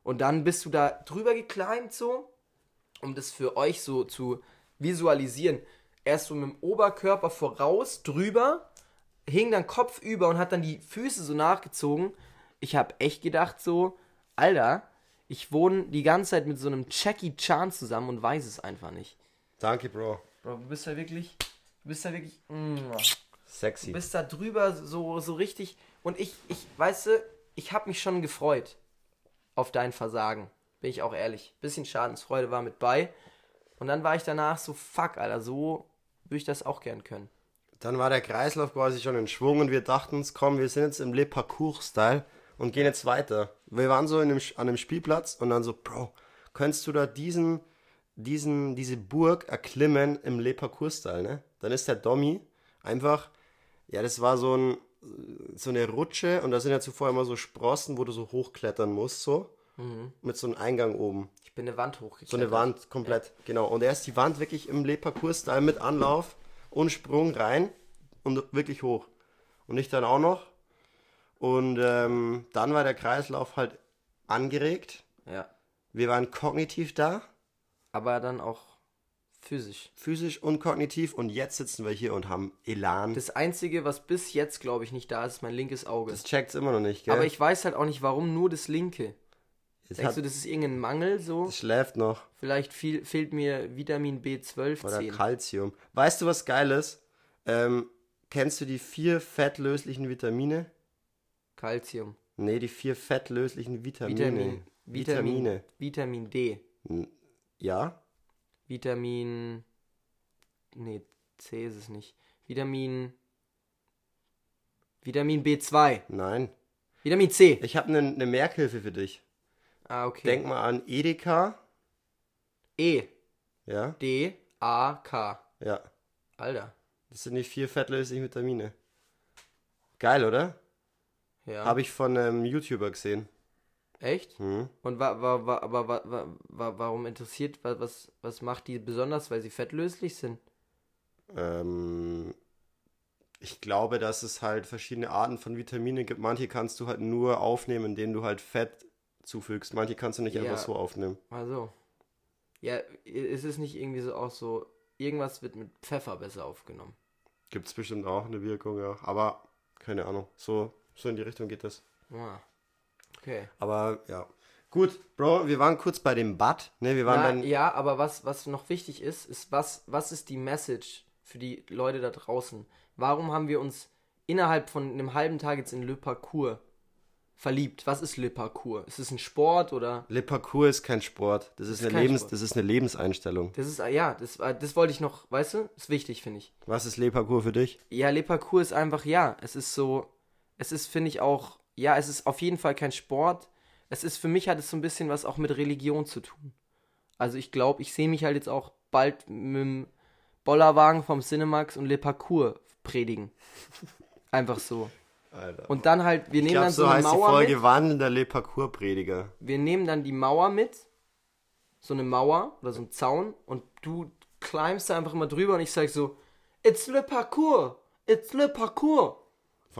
Und dann bist du da drüber gekleimt so, um das für euch so zu visualisieren. Erst so mit dem Oberkörper voraus, drüber, hing dann Kopf über und hat dann die Füße so nachgezogen. Ich habe echt gedacht so, Alter, ich wohne die ganze Zeit mit so einem Jackie Chan zusammen und weiß es einfach nicht. danke, Bro. Bro, du bist ja wirklich, du bist ja wirklich, mm, Sexy. du bist da drüber so, so richtig. Und ich, ich, weißt du, ich habe mich schon gefreut auf dein Versagen. Bin ich auch ehrlich. Bisschen Schadensfreude war mit bei. Und dann war ich danach so, fuck, Alter, so würde ich das auch gern können. Dann war der Kreislauf quasi schon in Schwung und wir dachten uns, komm, wir sind jetzt im Le Parcours-Style und gehen jetzt weiter. Wir waren so einem, an einem Spielplatz und dann so, Bro, könntest du da diesen, diesen, diese Burg erklimmen im Le Parcours-Style, ne? Dann ist der Dommy einfach, ja, das war so ein, so eine Rutsche und da sind ja zuvor immer so Sprossen, wo du so hochklettern musst, so. Mit so einem Eingang oben. Ich bin eine Wand hochgeklettert. So eine Wand komplett, genau. Und er ist die Wand wirklich im Le Parcours-Style mit Anlauf und Sprung rein und wirklich hoch. Und ich dann auch noch. Und ähm, dann war der Kreislauf halt angeregt. Ja. Wir waren kognitiv da, Aber dann auch physisch. physisch und kognitiv. Und jetzt sitzen wir hier und haben Elan. Das, Das Einzige, was bis jetzt, glaube ich, nicht da ist, ist mein linkes Auge. checkt's immer noch nicht, gell? Aber ich weiß halt auch nicht, warum nur das linke. Es Denkst du, das ist irgendein Mangel so? es schläft noch. Vielleicht viel, fehlt mir Vitamin B12, Oder 10. Calcium. Weißt du, was geil ist? Ähm, kennst du die vier fettlöslichen Vitamine? Calcium. Nee, die vier fettlöslichen Vitamine. Vitamin, Vitamin, Vitamine. Vitamin D. Ja? Vitamin. Nee, C ist es nicht. Vitamin. Vitamin B2. Nein. Vitamin C. Ich habe eine ne Merkhilfe für dich. Ah, okay. Denk mal an Edeka. E. Ja? D. A. K. Ja. Alter. Das sind die vier fettlöslichen Vitamine. Geil, oder? Ja. Habe ich von einem YouTuber gesehen. Echt? Hm. Und wa, wa, wa, aber wa, wa, wa, warum interessiert, wa- was, was macht die besonders, weil sie fettlöslich sind? Ähm, ich glaube, dass es halt verschiedene Arten von Vitaminen gibt. Manche kannst du halt nur aufnehmen, indem du halt Fett zufügst. Manche kannst du nicht Ja. einfach so aufnehmen. Also. Ja, ist es nicht irgendwie so auch so, irgendwas wird mit Pfeffer besser aufgenommen? Gibt es bestimmt auch eine Wirkung, ja. Aber keine Ahnung. So, so in die Richtung geht das. Ah. Okay. Aber ja. Gut, Bro, wir waren kurz bei dem Bad. Ne, wir waren Ja, dann. ja, aber was, was noch wichtig ist, ist, was, was ist die Message für die Leute da draußen? Warum haben wir uns innerhalb von einem halben Tag jetzt in Le Parcours verliebt? Was ist Le Parcours? Ist es ein Sport oder? Le Parcours ist kein Sport. Das ist, ist eine Lebens, Sport. das ist eine Lebenseinstellung. Das ist, ja, das, äh, das wollte ich noch, weißt du? Ist wichtig, finde ich. Was ist Le Parcours für dich? Ja, Le Parcours ist einfach, ja, es ist so, es ist, finde ich auch, ja, es ist auf jeden Fall kein Sport. Es ist, für mich hat es so ein bisschen was auch mit Religion zu tun. Also ich glaube, ich sehe mich halt jetzt auch bald mit dem Bollerwagen vom Cinemax und Le Parcours predigen. Einfach so. Alter. Und dann halt, wir nehmen glaube, dann so so eine heißt die Mauer Folge mit. Wandelnder Le Parcours-Prediger. Wir nehmen dann die Mauer mit. So eine Mauer oder so ein Zaun. Und du climbst da einfach immer drüber und ich sag so, It's Le Parcours! It's Le Parcours!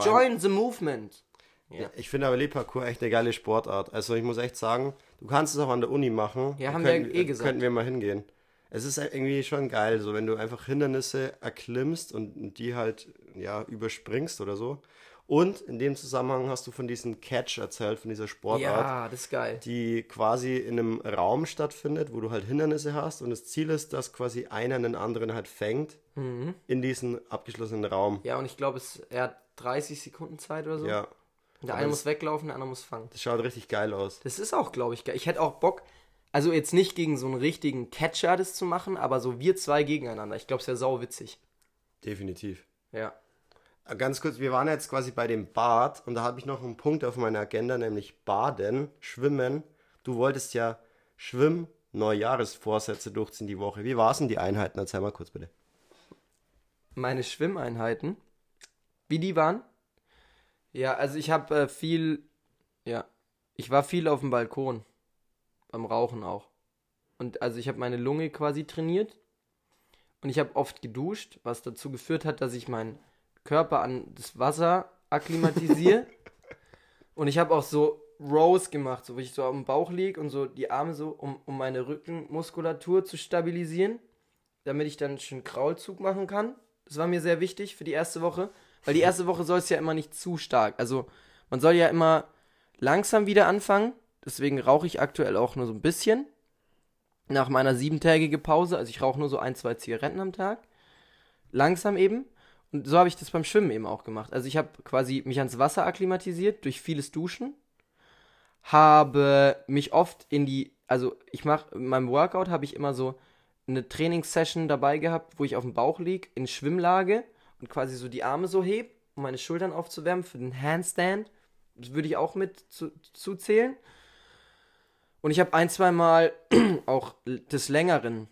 Join the movement! Ja. Ich finde aber Le Parcours echt eine geile Sportart. Also ich muss echt sagen, du kannst es auch an der Uni machen. Ja, haben wir könnten, eh gesagt. Könnten wir mal hingehen. Es ist irgendwie schon geil, so wenn du einfach Hindernisse erklimmst und und die halt ja überspringst oder so. Und in dem Zusammenhang hast du von diesem Catch erzählt, von dieser Sportart, Ja, das ist geil. die quasi in einem Raum stattfindet, wo du halt Hindernisse hast und das Ziel ist, dass quasi einer einen anderen halt fängt Mhm. in diesen abgeschlossenen Raum. Ja, und ich glaube, es- er hat 30 Sekunden Zeit oder so. Ja, Der aber eine muss weglaufen, der andere muss fangen. das schaut richtig geil aus. Das ist auch, glaube ich, geil. Ich hätte auch Bock, also jetzt nicht gegen so einen richtigen Catcher das zu machen, aber so wir zwei gegeneinander. Ich glaube, es wäre sau witzig. Definitiv. Ja. Ganz kurz, wir waren jetzt quasi bei dem Bad und da habe ich noch einen Punkt auf meiner Agenda, nämlich Baden, Schwimmen. Du wolltest ja Schwimm, Neujahresvorsätze durchziehen die Woche. Wie waren denn die Einheiten? Erzähl mal kurz bitte. Meine Schwimmeinheiten, wie die waren? Ja, also ich habe äh, viel, ja, ich war viel auf dem Balkon, beim Rauchen auch. Und also ich habe meine Lunge quasi trainiert und ich habe oft geduscht, was dazu geführt hat, dass ich meinen Körper an das Wasser akklimatisiere. und ich habe auch so Rows gemacht, so wo ich so am Bauch lieg und so die Arme so, um, um meine Rückenmuskulatur zu stabilisieren, damit ich dann schön Kraulzug machen kann. Das war mir sehr wichtig für die erste Woche, weil die erste Woche soll es ja immer nicht zu stark. Also man soll ja immer langsam wieder anfangen. Deswegen rauche ich aktuell auch nur so ein bisschen. Nach meiner siebentägigen Pause, also ich rauche nur so ein, zwei Zigaretten am Tag. Langsam eben. Und so habe ich das beim Schwimmen eben auch gemacht. Also ich habe quasi mich ans Wasser akklimatisiert durch vieles Duschen. Habe mich oft in die, also ich mache, in meinem Workout habe ich immer so eine Trainingssession dabei gehabt, wo ich auf dem Bauch lieg, in Schwimmlage und quasi so die Arme so heb, um meine Schultern aufzuwärmen für den Handstand. Das würde ich auch mit zu, zuzählen. Und ich habe ein, zwei Mal auch des Längeren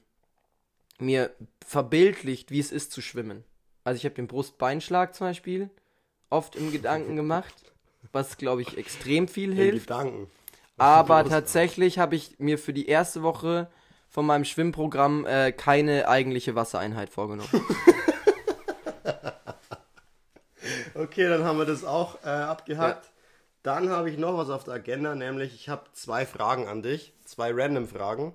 mir verbildlicht, wie es ist zu schwimmen. Also ich habe den Brustbeinschlag zum Beispiel oft im Gedanken gemacht, was glaube ich extrem viel In hilft. Gedanken. Aber Brust- tatsächlich habe ich mir für die erste Woche von meinem Schwimmprogramm äh, keine eigentliche Wassereinheit vorgenommen. Okay, dann haben wir das auch äh, abgehakt. Dann habe ich noch was auf der Agenda, nämlich ich habe zwei Fragen an dich, zwei random Fragen,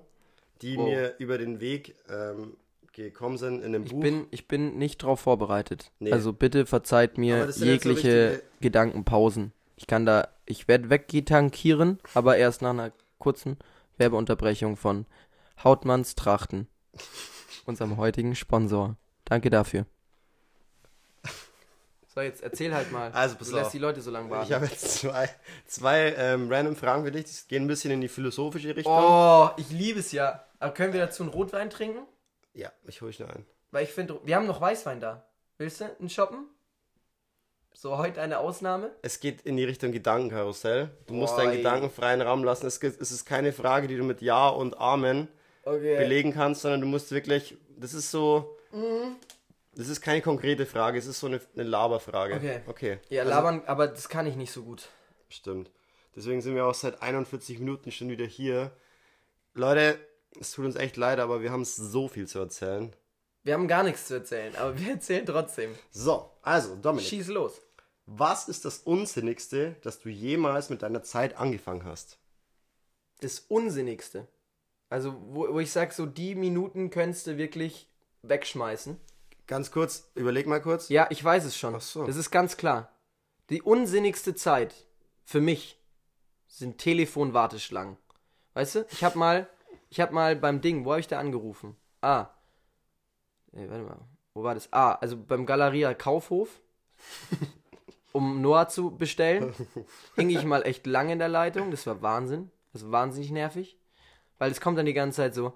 die Wow. mir über den Weg ähm, gekommen sind in dem Ich Buch. bin, ich bin nicht drauf vorbereitet. Nee. Also bitte verzeiht mir so jegliche richtige- Gedankenpausen. Ich kann da, ich werde weggitankieren, aber erst nach einer kurzen Werbeunterbrechung von Hautmanns Trachten, unserem heutigen Sponsor. Danke dafür. So, jetzt erzähl halt mal. Also, pass du lässt auf. die Leute so lange warten. ich habe jetzt zwei, zwei ähm, random Fragen für dich, die gehen ein bisschen in die philosophische Richtung. oh, ich liebe es ja. Aber können wir dazu einen Rotwein trinken? Ja, ich hole schnell ein. Weil ich finde, wir haben noch Weißwein da. Willst du einen shoppen? So, heute eine Ausnahme. Es geht in die Richtung Gedankenkarussell. Du musst Boah, deinen. Gedanken freien Raum lassen. Es ist keine Frage, die du mit Ja und Amen Okay. belegen kannst, sondern du musst wirklich, das ist so, Mhm. das ist keine konkrete Frage, es ist so eine, eine Laberfrage. Okay. Okay. Ja, Also, labern, aber das kann ich nicht so gut. Stimmt. Deswegen sind wir auch seit 41 Minuten schon wieder hier. Leute, es tut uns echt leid, aber wir haben so viel zu erzählen. Wir haben gar nichts zu erzählen, aber wir erzählen trotzdem. So, also, Dominik, Schieß los. was ist das Unsinnigste, das du jemals mit deiner Zeit angefangen hast? Das Unsinnigste. Also, wo, wo ich sag, so die Minuten könntest du wirklich wegschmeißen. Ganz kurz, überleg mal kurz. Ja, ich weiß es schon. Ach so. Das ist ganz klar. Die unsinnigste Zeit für mich sind Telefonwarteschlangen. Weißt du? Ich hab mal, ich hab mal beim Ding, wo habe ich da angerufen? Ah. Ey, warte mal. Wo war das? Ah, also beim Galeria Kaufhof. um Noah zu bestellen. Hing ich mal echt lange in der Leitung. Das war Wahnsinn. Das war wahnsinnig nervig. Weil es kommt dann die ganze Zeit so.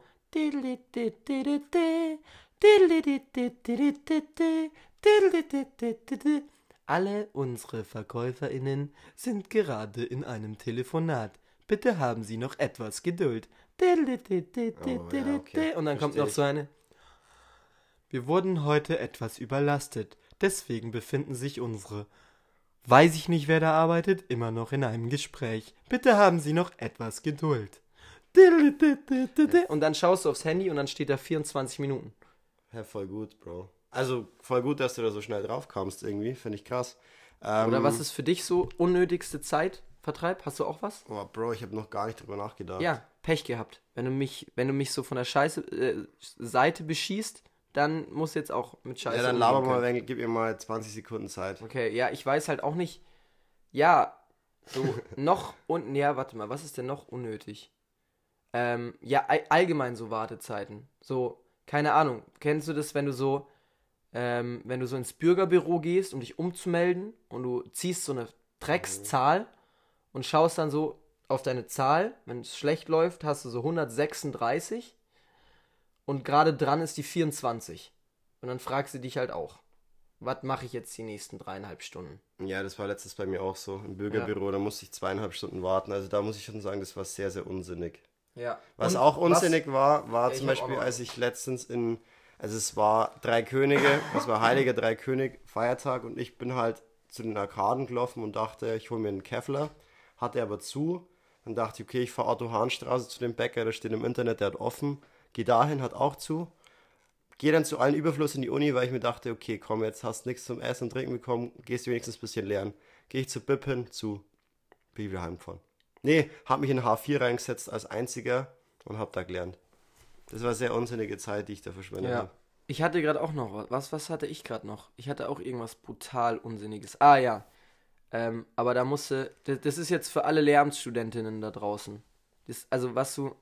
Alle unsere VerkäuferInnen sind gerade in einem Telefonat. Bitte haben Sie noch etwas Geduld. Okay. Und dann kommt Versteh noch so eine. Wir wurden heute etwas überlastet. Deswegen befinden sich unsere, weiß ich nicht, wer da arbeitet, immer noch in einem Gespräch. Bitte haben Sie noch etwas Geduld. Und dann schaust du aufs Handy und dann steht da 24 Minuten. Ja, voll gut, Bro. Also, voll gut, dass du da so schnell drauf kamst irgendwie. Finde ich krass. Ähm, Oder was ist für dich so unnötigste Zeitvertreib? Hast du auch was? Oh, Bro, ich habe noch gar nicht drüber nachgedacht. Ja, Pech gehabt. Wenn du mich, wenn du mich so von der Scheiße äh, Seite beschießt, dann musst du jetzt auch mit Scheiße. Ja, dann laber mal, wenn, gib mir mal 20 Sekunden Zeit. Okay, ja, ich weiß halt auch nicht. Ja, so noch und ja, warte mal, was ist denn noch unnötig? Ähm, ja, all, allgemein so Wartezeiten. So, keine Ahnung. Kennst du das, wenn du so, ähm, wenn du so ins Bürgerbüro gehst, um dich umzumelden und du ziehst so eine Dreckszahl und schaust dann so auf deine Zahl. Wenn es schlecht läuft, hast du so 136 und gerade dran ist die 24. Und dann fragst du dich halt auch was mache ich jetzt die nächsten dreieinhalb Stunden? Ja, das war letztes bei mir auch so. Im Bürgerbüro, da musste ich zweieinhalb Stunden warten. Also da muss ich schon sagen, das war sehr, sehr unsinnig. Ja. Was Und auch unsinnig war, war Ja, ich zum Beispiel, als ich letztens in, also es war Drei Könige, es war Heiliger Drei König Feiertag und ich bin halt zu den Arkaden gelaufen und dachte, ich hole mir einen Kevlar, hatte aber zu. Dann dachte ich, okay, ich fahre Otto-Hahn-Straße zu dem Bäcker, der steht im Internet, der hat offen. Geh dahin, hat auch zu. Gehe dann zu allen Überfluss in die Uni, weil ich mir dachte, okay, komm, jetzt hast nichts zum Essen und Trinken bekommen, gehst du wenigstens ein bisschen lernen. Gehe ich zu Bib hin, zu, bin ich wieder heimgefahren. Nee, hab mich in H4 reingesetzt als einziger und hab da gelernt. Das war eine sehr unsinnige Zeit, die ich da verschwendet Ja. habe. Ich hatte gerade auch noch was. Was hatte ich gerade noch? Ich hatte auch irgendwas brutal Unsinniges. Ah ja. Ähm, aber da musste. Das, das ist jetzt für alle Lehramtsstudentinnen da draußen. Das, also was du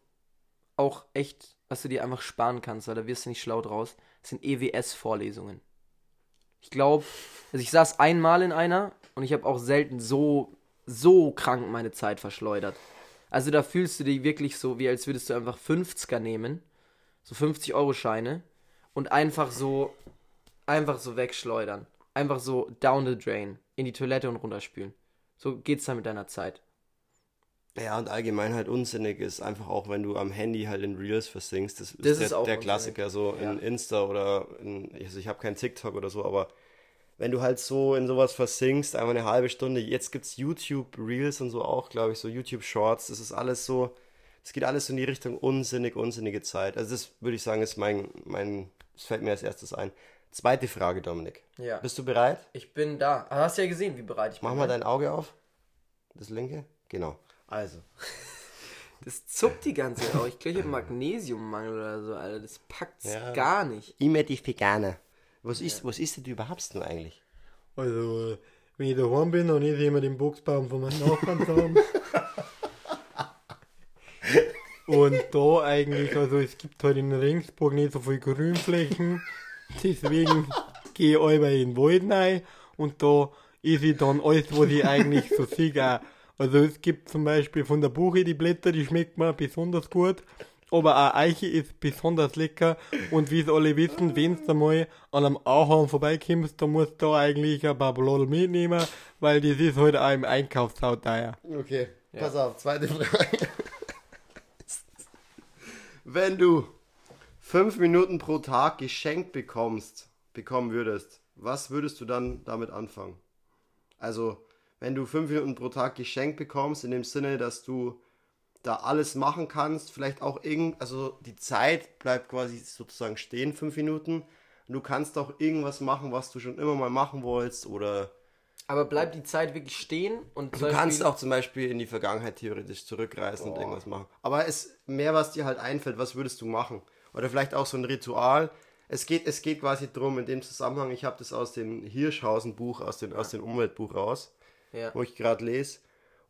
auch echt, was du dir einfach sparen kannst, weil da wirst du nicht schlau draus, sind EWS-Vorlesungen. Ich glaube, also ich saß einmal in einer und ich habe auch selten so, so krank meine Zeit verschleudert. Also da fühlst du dich wirklich so, wie als würdest du einfach 50er nehmen, so 50-Euro-Scheine und einfach so, einfach so wegschleudern. Einfach so down the drain, in die Toilette und runterspülen. So geht's dann mit deiner Zeit. Ja, und allgemein halt unsinnig ist einfach auch, wenn du am Handy halt in Reels versinkst. Das, Das ist ist der, auch der. Klassiker, so Ja. in Insta oder in, also ich habe keinen TikTok oder so, aber wenn du halt so in sowas versinkst, einfach eine halbe Stunde, jetzt gibt's YouTube Reels und so auch, glaube ich, so YouTube Shorts, das ist alles so, es geht alles in die Richtung unsinnig, unsinnige Zeit. Also das würde ich sagen, ist mein, mein, das fällt mir als erstes ein. Zweite Frage, Dominik. Ja. Bist du bereit? Ich bin da. Ah, Hast ja gesehen, wie bereit ich bin. Mach mal ne? dein Auge auf. Das linke? Genau. Also. Das zuckt die ganze Zeit auch. Ich glaube, ich habe Magnesiummangel oder so, Alter. Das packt's Ja. gar nicht. Immer die Veganer. Was ist, was ist denn du überhaupt denn eigentlich? Also, wenn ich daheim bin, esse ich immer den Boxbaum von meinem Nachbarn zusammen. Und da eigentlich, also es gibt halt in Regensburg nicht so viele Grünflächen. Deswegen gehe ich immer in den Wald rein und da esse ich dann alles, was ich eigentlich so sehe. Also es gibt zum Beispiel von der Buche die Blätter, die schmeckt mir besonders gut. Aber auch Eiche ist besonders lecker. Und wie es alle wissen, wenn du mal an einem Ahorn vorbeikommst, dann musst du da eigentlich ein paar Blattl mitnehmen, weil das ist halt auch im Einkaufshaus teuer. Okay, pass auf, zweite Frage. Wenn du fünf Minuten pro Tag geschenkt bekommst, bekommen würdest, was würdest du dann damit anfangen? Also, wenn du fünf Minuten pro Tag geschenkt bekommst, in dem Sinne, dass du da alles machen kannst, vielleicht auch irgend, also die Zeit bleibt quasi sozusagen stehen, fünf Minuten. Und du kannst auch irgendwas machen, was du schon immer mal machen wolltest oder Aber bleibt die Zeit wirklich stehen und Du kannst auch zum Beispiel in die Vergangenheit theoretisch zurückreisen und irgendwas machen. Aber es mehr, was dir halt einfällt, was würdest du machen? Oder vielleicht auch so ein Ritual. Es geht, es geht quasi drum in dem Zusammenhang, ich habe das aus dem Hirschhausen-Buch, aus dem, aus dem Umweltbuch raus, Ja. wo ich gerade lese.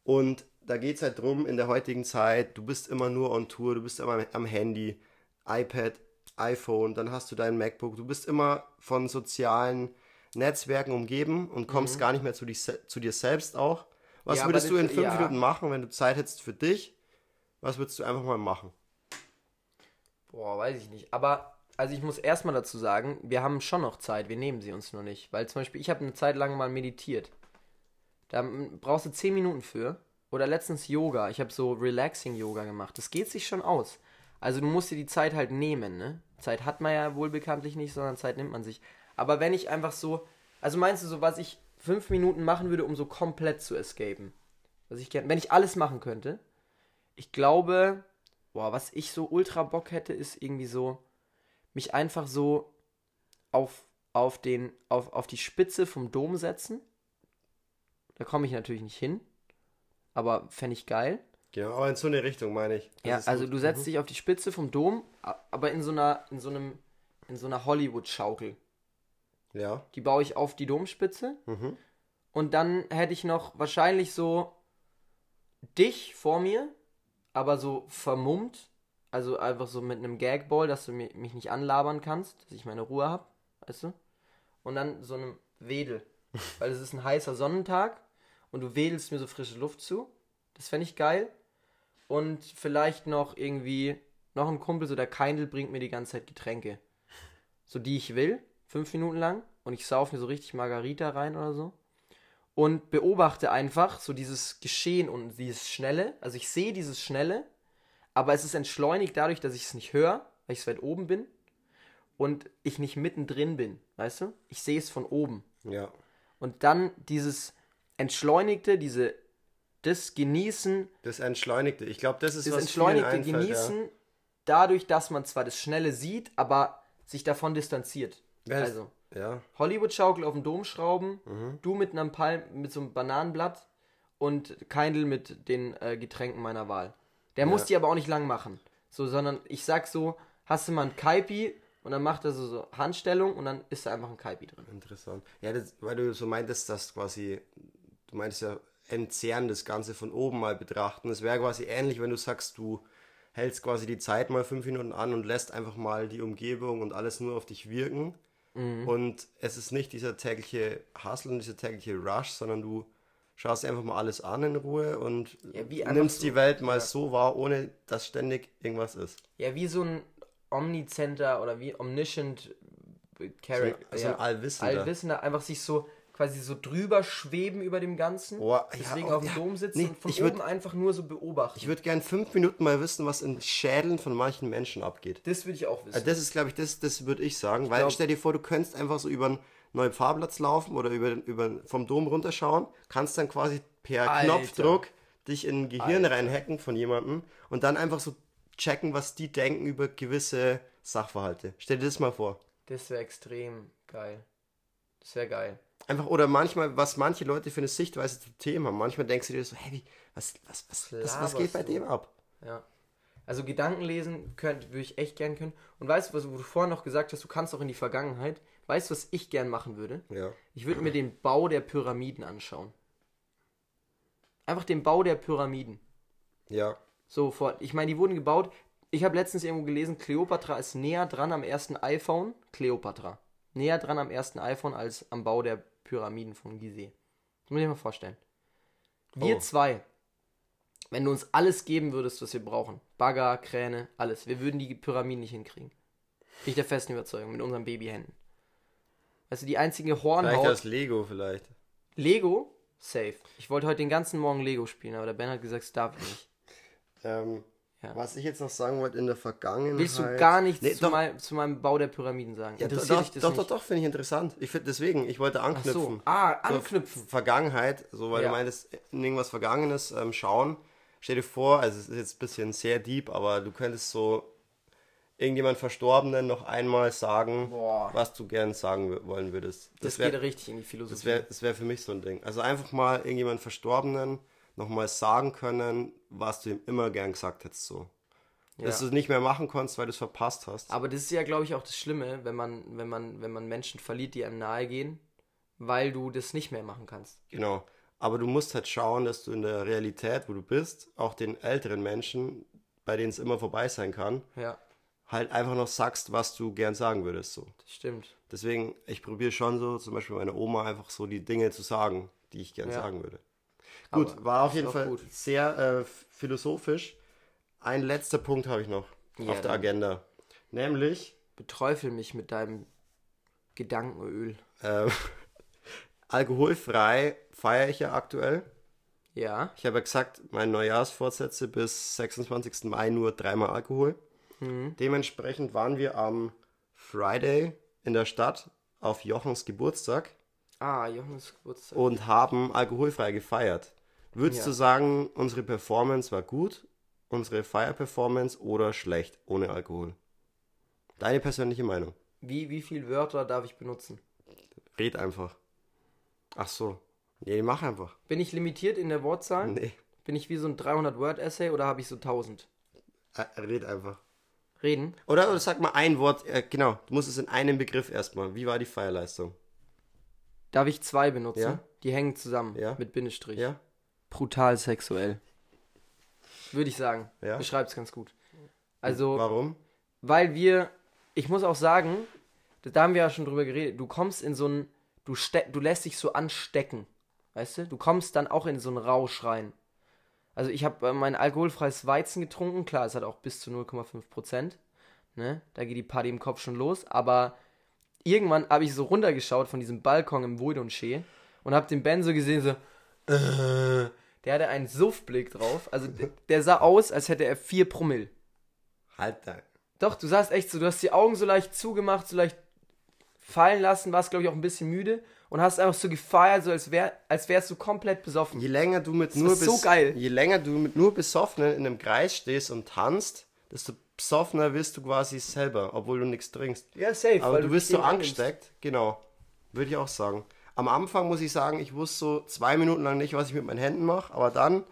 Und da geht es halt drum, in der heutigen Zeit, du bist immer nur on Tour, du bist immer am Handy, iPad, iPhone, dann hast du dein MacBook, du bist immer von sozialen Netzwerken umgeben und kommst gar nicht mehr zu, dich, zu dir selbst auch. Was Mhm. Ja, würdest du in fünf ja. Minuten machen, wenn du Zeit hättest für dich? Was würdest du einfach mal machen? Boah, weiß ich nicht. Aber, also ich muss erstmal dazu sagen, wir haben schon noch Zeit, wir nehmen sie uns nur nicht. Weil zum Beispiel, ich habe eine Zeit lang mal meditiert. Da brauchst du 10 Minuten für. Oder letztens Yoga. Ich habe so Relaxing-Yoga gemacht. Das geht sich schon aus. Also du musst dir die Zeit halt nehmen, ne? Zeit hat man ja wohl bekanntlich nicht, sondern Zeit nimmt man sich. Aber wenn ich einfach so, also meinst du so, was ich fünf Minuten machen würde, um so komplett zu escapen? Was ich gern, wenn ich alles machen könnte, ich glaube, boah, was ich so ultra Bock hätte, ist irgendwie so, mich einfach so auf, auf den, auf, auf die Spitze vom Dom setzen. Da komme ich natürlich nicht hin, aber fände ich geil. Genau, aber in so eine Richtung meine ich. Das Ja, also gut. du setzt dich auf die Spitze vom Dom, aber in so einer, in so einem, in so einer Hollywood-Schaukel. Ja. Die baue ich auf die Domspitze. Mhm. Und dann hätte ich noch wahrscheinlich so dich vor mir, aber so vermummt. Also einfach so mit einem Gagball, dass du mi- mich nicht anlabern kannst, dass ich meine Ruhe habe, weißt du? Und dann so einem Wedel. Weil es ist ein heißer Sonnentag und du wedelst mir so frische Luft zu. Das fände ich geil. Und vielleicht noch irgendwie, noch ein Kumpel, so der Keindl bringt mir die ganze Zeit Getränke. So die ich will, fünf Minuten lang. Und ich sauf mir so richtig Margarita rein oder so und beobachte einfach so dieses Geschehen und dieses Schnelle. Also ich sehe dieses Schnelle, aber es ist entschleunigt dadurch, dass ich es nicht höre, weil ich so weit oben bin und ich nicht mittendrin bin, weißt du? Ich sehe es von oben. Ja. Und dann dieses Entschleunigte, diese, das Genießen, Das Entschleunigte. Ich glaube, das ist das was Entschleunigte einfällt, Genießen, dadurch, dass man zwar das Schnelle sieht, aber sich davon distanziert. Ja. Also, Ja. Hollywood-Schaukel auf dem Dom schrauben, Mhm. du mit einem Palm, mit so einem Bananenblatt und Keindl mit den äh, Getränken meiner Wahl. Der muss die aber auch nicht lang machen. So, sondern ich sag so, hast du mal ein Kaipi und dann macht er so, so Handstellung und dann ist da einfach ein Kaipi drin. Interessant. Ja, das, weil du so meintest, dass quasi, du meintest ja, entzerren das Ganze von oben mal betrachten. Es wäre quasi ähnlich, wenn du sagst, du hältst quasi die Zeit mal fünf Minuten an und lässt einfach mal die Umgebung und alles nur auf dich wirken. Mhm. Und es ist nicht dieser tägliche Hustle und dieser tägliche Rush, sondern du schaust einfach mal alles an in Ruhe und Ja, nimmst so. die Welt mal Ja. so wahr, ohne dass ständig irgendwas ist. Ja, wie so ein omnicenter oder wie omniscient So, Character. ein- so ein Allwissender. Allwissender, einfach sich so quasi so drüber schweben über dem Ganzen. Oh, ja, deswegen oh, auf dem ja. Dom sitzen Nee, und von ich würd- oben einfach nur so beobachten. Ich würde gern fünf Minuten mal wissen, was in Schädeln von manchen Menschen abgeht. das würde ich auch wissen. Also das ist, glaube ich, das, das würde ich sagen. weil glaub- stell dir vor, du könntest einfach so über einen neuen Fahrplatz laufen oder über, über vom Dom runterschauen, kannst dann quasi per Alter. Knopfdruck dich in ein Gehirn Alter. reinhacken von jemandem und dann einfach so checken, was die denken über gewisse Sachverhalte. Stell dir das mal vor. das wäre extrem geil. Das wäre geil. Einfach, oder manchmal, was manche Leute für eine Sichtweise zu Themen haben. Manchmal denkst du dir so, hey, was, was, was, was, was geht bei dem ab? Ja. Also Gedanken lesen könnt, würde ich echt gern können. Und weißt du, was wo du vorhin noch gesagt hast, du kannst auch in die Vergangenheit. Weißt du, was ich gern machen würde? Ja. Ich würde mir den Bau der Pyramiden anschauen. Einfach den Bau der Pyramiden. Ja. So, vor, ich meine, die wurden gebaut. Ich habe letztens irgendwo gelesen, Cleopatra ist näher dran am ersten iPhone. Cleopatra. Näher dran am ersten iPhone als am Bau der Pyramiden von Gizeh. Das muss ich mir mal vorstellen. Wir Oh. zwei, wenn du uns alles geben würdest, was wir brauchen, Bagger, Kräne, alles, wir würden die Pyramiden nicht hinkriegen. Ich der festen Überzeugung, mit unseren Babyhänden. Weißt du, die einzige Vielleicht Hornhaut. als Lego vielleicht. Lego? Safe. Ich wollte heute den ganzen Morgen Lego spielen, aber der Ben hat gesagt, es darf ich nicht. Ähm, Ja. Was ich jetzt noch sagen wollte in der Vergangenheit. Willst du gar nichts Nee, zu, mein, zu meinem Bau der Pyramiden sagen? Ja, Interessiert doch, dich das doch, nicht? doch, doch, finde ich interessant. Ich finde deswegen, ich wollte so. anknüpfen. Ah, So, anknüpfen. Vergangenheit, so weil Ja. du meintest, in irgendwas Vergangenes ähm, schauen. Stell dir vor, also es ist jetzt ein bisschen sehr deep, aber du könntest so irgendjemand Verstorbenen noch einmal sagen, Boah. was du gern sagen wollen würdest. Das, wär- geht richtig in die Philosophie. das wäre das wär für mich so ein Ding. Also einfach mal irgendjemand Verstorbenen nochmal sagen können, was du ihm immer gern gesagt hättest so. Dass du ja. es nicht mehr machen konntest, weil du es verpasst hast. Aber das ist ja, glaube ich, auch das Schlimme, wenn man, wenn man, wenn man Menschen verliert, die einem nahe gehen, weil du das nicht mehr machen kannst. Genau. Aber du musst halt schauen, dass du in der Realität, wo du bist, auch den älteren Menschen, bei denen es immer vorbei sein kann, Ja, halt einfach noch sagst, was du gern sagen würdest. So. das stimmt. Deswegen, ich probiere schon so, zum Beispiel meiner Oma einfach so die Dinge zu sagen, die ich gern Ja. sagen würde. Gut, Aber war auf jeden Fall gut. sehr äh, philosophisch. Ein letzter Punkt habe ich noch Ja, auf der. Agenda. Nämlich, Beträufel mich mit deinem Gedankenöl. äh, alkoholfrei feiere ich ja aktuell. Ja. Ich habe ja gesagt, meine Neujahrsvorsätze bis 26. Mai nur dreimal Alkohol. Mhm. Dementsprechend waren wir am Friday in der Stadt auf Jochens Geburtstag Ah, Johannes Geburtstag. und haben alkoholfrei gefeiert. Würdest Ja. du sagen, unsere Performance war gut, unsere Feierperformance oder schlecht ohne Alkohol? Deine persönliche Meinung. Wie, wie viele Wörter darf ich benutzen? Red einfach. Ach so. Nee, mach einfach. Bin ich limitiert in der Wortzahl? Nee, Bin ich wie so ein 300-Word-Essay oder habe ich so 1000? äh, red einfach. Reden? Oder, oder sag mal ein Wort, äh, genau, du musst es in einem Begriff erstmal. Wie war die Feierleistung? Darf ich zwei benutzen? Ja. Die hängen zusammen Ja. mit Bindestrich. Ja? Brutal sexuell. Würde ich sagen. Ja. Beschreibt's ganz gut. Also, Warum? weil wir, ich muss auch sagen, da haben wir ja schon drüber geredet, du kommst in so ein, du, du lässt dich so anstecken. Weißt du? Du kommst dann auch in so einen Rausch rein. Also ich habe äh, mein alkoholfreies Weizen getrunken, klar, es hat auch bis zu 0,5 Prozent. Ne? Da geht die Party im Kopf schon los, aber irgendwann habe ich so runtergeschaut von diesem Balkon im Voidonché und habe den Ben so gesehen, so, äh, der hatte einen Suffblick drauf. Also der, sah aus, als hätte er vier Promille. Halt da. Doch, du sahst echt so, du hast die Augen so leicht zugemacht, so leicht fallen lassen, warst, glaube ich, auch ein bisschen müde und hast einfach so gefeiert, so als, wär, als wärst du komplett besoffen. Je länger du mit Das nur so geil. je länger du mit nur Besoffenen in einem Kreis stehst und tanzt, desto besoffener wirst du quasi selber, obwohl du nichts trinkst. Ja, safe. Aber du wirst so angesteckt, genau. Würde ich auch sagen. Am Anfang muss ich sagen, ich wusste so zwei Minuten lang nicht, was ich mit meinen Händen mache, aber dann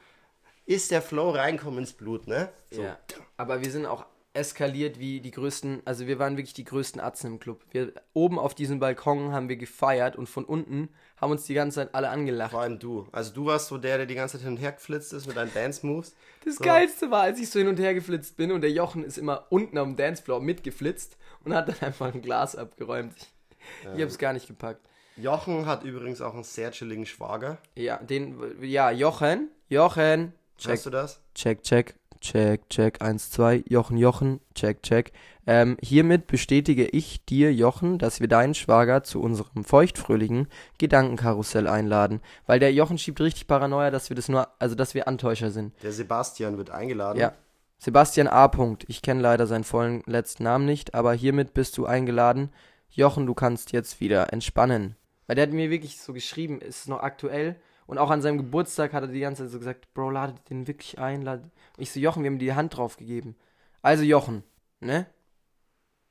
ist der Flow reinkommen ins Blut, ne? So. Ja. Aber wir sind auch eskaliert wie die größten, also wir waren wirklich die größten Atzen im Club. Wir oben auf diesem Balkon haben wir gefeiert und von unten haben uns die ganze Zeit alle angelacht. Vor allem du. Also du warst so der, der die ganze Zeit hin und her geflitzt ist mit deinen Dance-Moves. Das So. Geilste war, als ich so hin und her geflitzt bin und der Jochen ist immer unten am Dancefloor mitgeflitzt und hat dann einfach ein Glas abgeräumt. Ich, ich hab's gar nicht gepackt. Jochen hat übrigens auch einen sehr chilligen Schwager. Ja, den, ja, Jochen, Jochen, check, Hörst du das? check, check, check, check, 1, 2, Jochen, Jochen, check, check. Ähm, hiermit bestätige ich dir, Jochen, dass wir deinen Schwager zu unserem feuchtfröhlichen Gedankenkarussell einladen. Weil der Jochen schiebt richtig Paranoia, dass wir das nur, also dass wir Antäuscher sind. Der Sebastian wird eingeladen. Ja. Sebastian A. Punkt. Ich kenne leider seinen vollen letzten Namen nicht, aber hiermit bist du eingeladen. Jochen, du kannst jetzt wieder entspannen. Weil der hat mir wirklich so geschrieben, ist es noch aktuell? Und auch an seinem Geburtstag hat er die ganze Zeit so gesagt, Bro, lade den wirklich ein. Lade. Und ich so, Jochen, wir haben dir die Hand drauf gegeben. Also Jochen, ne?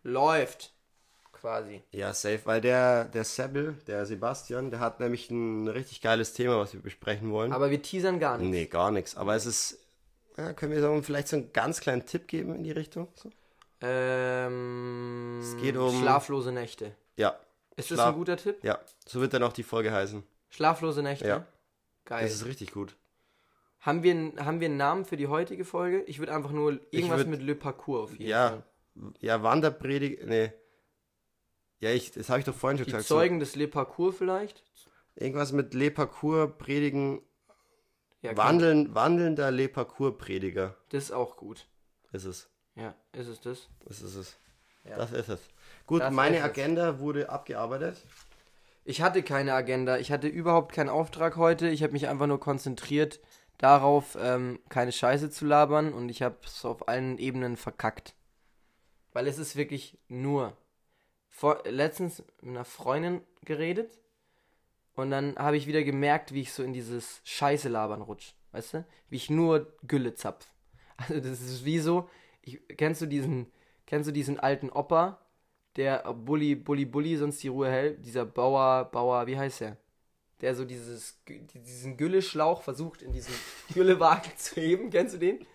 Läuft. Quasi. Ja, safe, weil der, der Sebel, der Sebastian, der hat nämlich ein richtig geiles Thema, was wir besprechen wollen. Aber wir teasern gar nicht. nee, gar nichts. Aber es ist, ja, können wir so vielleicht so einen ganz kleinen Tipp geben in die Richtung? So? Ähm, Es geht um- Schlaflose Nächte. Ja, Ist das Schlaf- ein guter Tipp? ja, so wird dann auch die Folge heißen. Schlaflose Nächte? Ja. Geil. Das ist richtig gut. Haben wir, einen- haben wir einen Namen für die heutige Folge? Ich würde einfach nur irgendwas würd- mit Le Parcours auf jeden Ja, Fall. ja, Wanderpredigt, nee. Ja, ich, das habe ich doch vorhin schon Die gesagt. Zeugen des Le Parcours vielleicht? So, irgendwas mit Le Parcours predigen, Ja, wandeln, wandelnder Le Parcours Prediger Das ist auch gut. ist es. Ja, ist es das? Das ist es. Ja. Das ist es. Gut, Das meine. Agenda wurde abgearbeitet. Ich hatte keine Agenda. Ich hatte überhaupt keinen Auftrag heute. Ich habe mich einfach nur konzentriert darauf, ähm, keine Scheiße zu labern und ich habe es auf allen Ebenen verkackt. Weil es ist wirklich nur. Vor, letztens mit einer Freundin geredet und dann habe ich wieder gemerkt, wie ich so in dieses Scheiße labern rutsch. Weißt du? Wie ich nur Gülle zapf. Also das ist wie so, ich, kennst du diesen, kennst du diesen alten Opa, der Bulli, Bulli, Bulli sonst die Ruhe hält, dieser Bauer, Bauer, wie heißt der? Der so dieses, diesen Gülleschlauch versucht in diesen Güllewagen zu heben, kennst du den?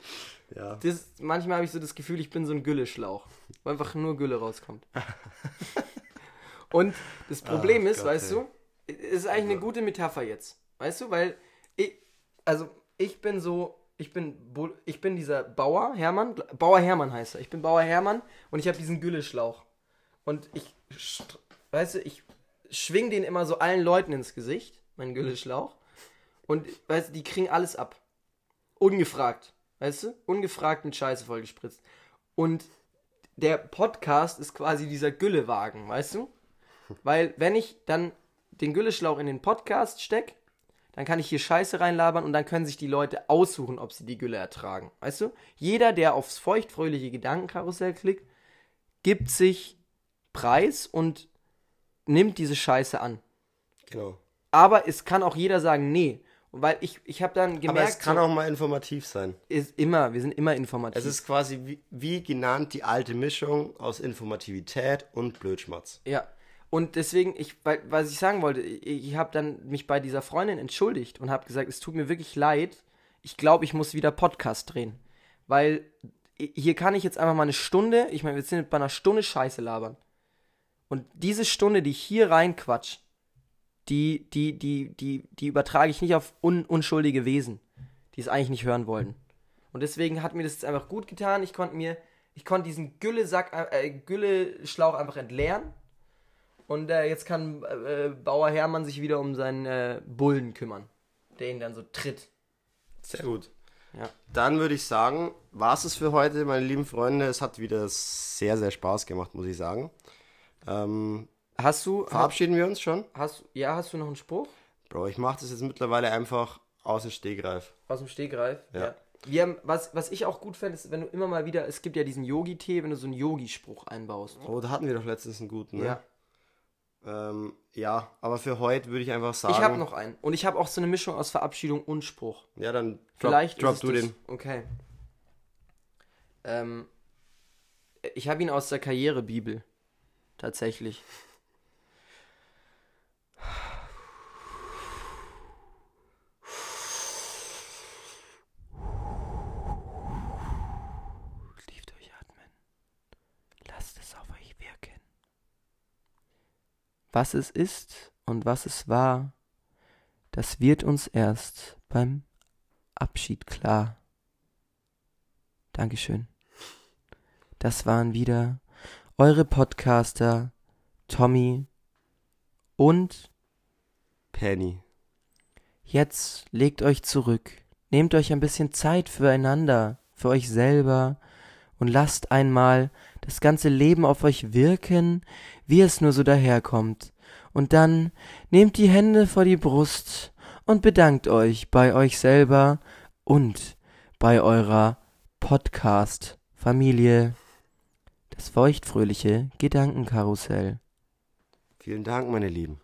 Ja. Das, manchmal habe ich so das Gefühl, ich bin so ein Gülleschlauch, wo einfach nur Gülle rauskommt. Und das Problem Ach ist, Gott, weißt ey. Also du, es ist eigentlich eine gute Metapher jetzt, weißt du, weil ich, also ich bin so, ich bin, ich bin dieser Bauer Hermann, Bauer Hermann heißt er, ich bin Bauer Hermann und ich habe diesen Gülleschlauch und ich, weißt du, ich schwing den immer so allen Leuten ins Gesicht, meinen Gülleschlauch und weißt du, die kriegen alles ab, ungefragt, weißt du, ungefragt mit Scheiße vollgespritzt und der Podcast ist quasi dieser Güllewagen, weißt du? Weil wenn ich dann den Gülleschlauch in den Podcast steck, dann kann ich hier Scheiße reinlabern und dann können sich die Leute aussuchen, ob sie die Gülle ertragen. Weißt du? Jeder, der aufs feuchtfröhliche Gedankenkarussell klickt, gibt sich Preis und nimmt diese Scheiße an. Genau. Aber es kann auch jeder sagen, nee. Weil ich, ich habe dann gemerkt, Aber es kann so, auch mal informativ sein. ist immer, wir sind immer informativ. Es ist quasi wie, wie genannt die alte Mischung aus Informativität und Blödschmatz. Ja. Und deswegen, ich, was ich sagen wollte, ich, habe dann mich bei dieser Freundin entschuldigt und habe gesagt, es tut mir wirklich leid. Ich glaube, ich muss wieder Podcast drehen. Weil hier kann ich jetzt einfach mal eine Stunde, ich meine, wir sind bei einer Stunde Scheiße labern. Und diese Stunde, die ich hier reinquatsch, die, die, die, die, die übertrage ich nicht auf un, unschuldige Wesen, die es eigentlich nicht hören wollten. Und deswegen hat mir das jetzt einfach gut getan. Ich konnte mir, ich konnte diesen Güllesack, äh, Gülleschlauch einfach entleeren. Und äh, jetzt kann äh, Bauer Hermann sich wieder um seinen äh, Bullen kümmern, der ihn dann so tritt. Sehr gut. Ja. Dann würde ich sagen, war es für heute, meine lieben Freunde. Es hat wieder sehr, sehr Spaß gemacht, muss ich sagen. Ähm, Hast du, verabschieden wir uns schon? hast, ja, hast du noch einen Spruch Bro, ich mache das jetzt mittlerweile einfach aus dem Stegreif. aus dem Stegreif? Ja. Wir haben, was, was ich auch gut fände, ist, wenn du immer mal wieder, es gibt ja diesen Yogi-Tee, wenn du so einen Yogi-Spruch einbaust. Oh, da hatten wir doch letztens einen guten, ne? Ja. Ähm, ja, aber für heute würde ich einfach sagen. Ich habe noch einen. Und ich habe auch so eine Mischung aus Verabschiedung und Spruch. Ja, dann drop, Vielleicht drop du das. den. Okay. Ähm, ich habe ihn aus der Karrierebibel. Tatsächlich. Tief durchatmen. Lasst es auf euch wirken. Was es ist und was es war, das wird uns erst beim Abschied klar. Dankeschön. Das waren wieder eure Podcaster Tommy und Penny. jetzt legt euch zurück. Nehmt euch ein bisschen Zeit füreinander, für euch selber und lasst einmal das ganze Leben auf euch wirken, wie es nur so daherkommt. Und dann nehmt die Hände vor die Brust und bedankt euch bei euch selber und bei eurer Podcast-Familie. Das feuchtfröhliche Gedankenkarussell. Vielen Dank, meine Lieben.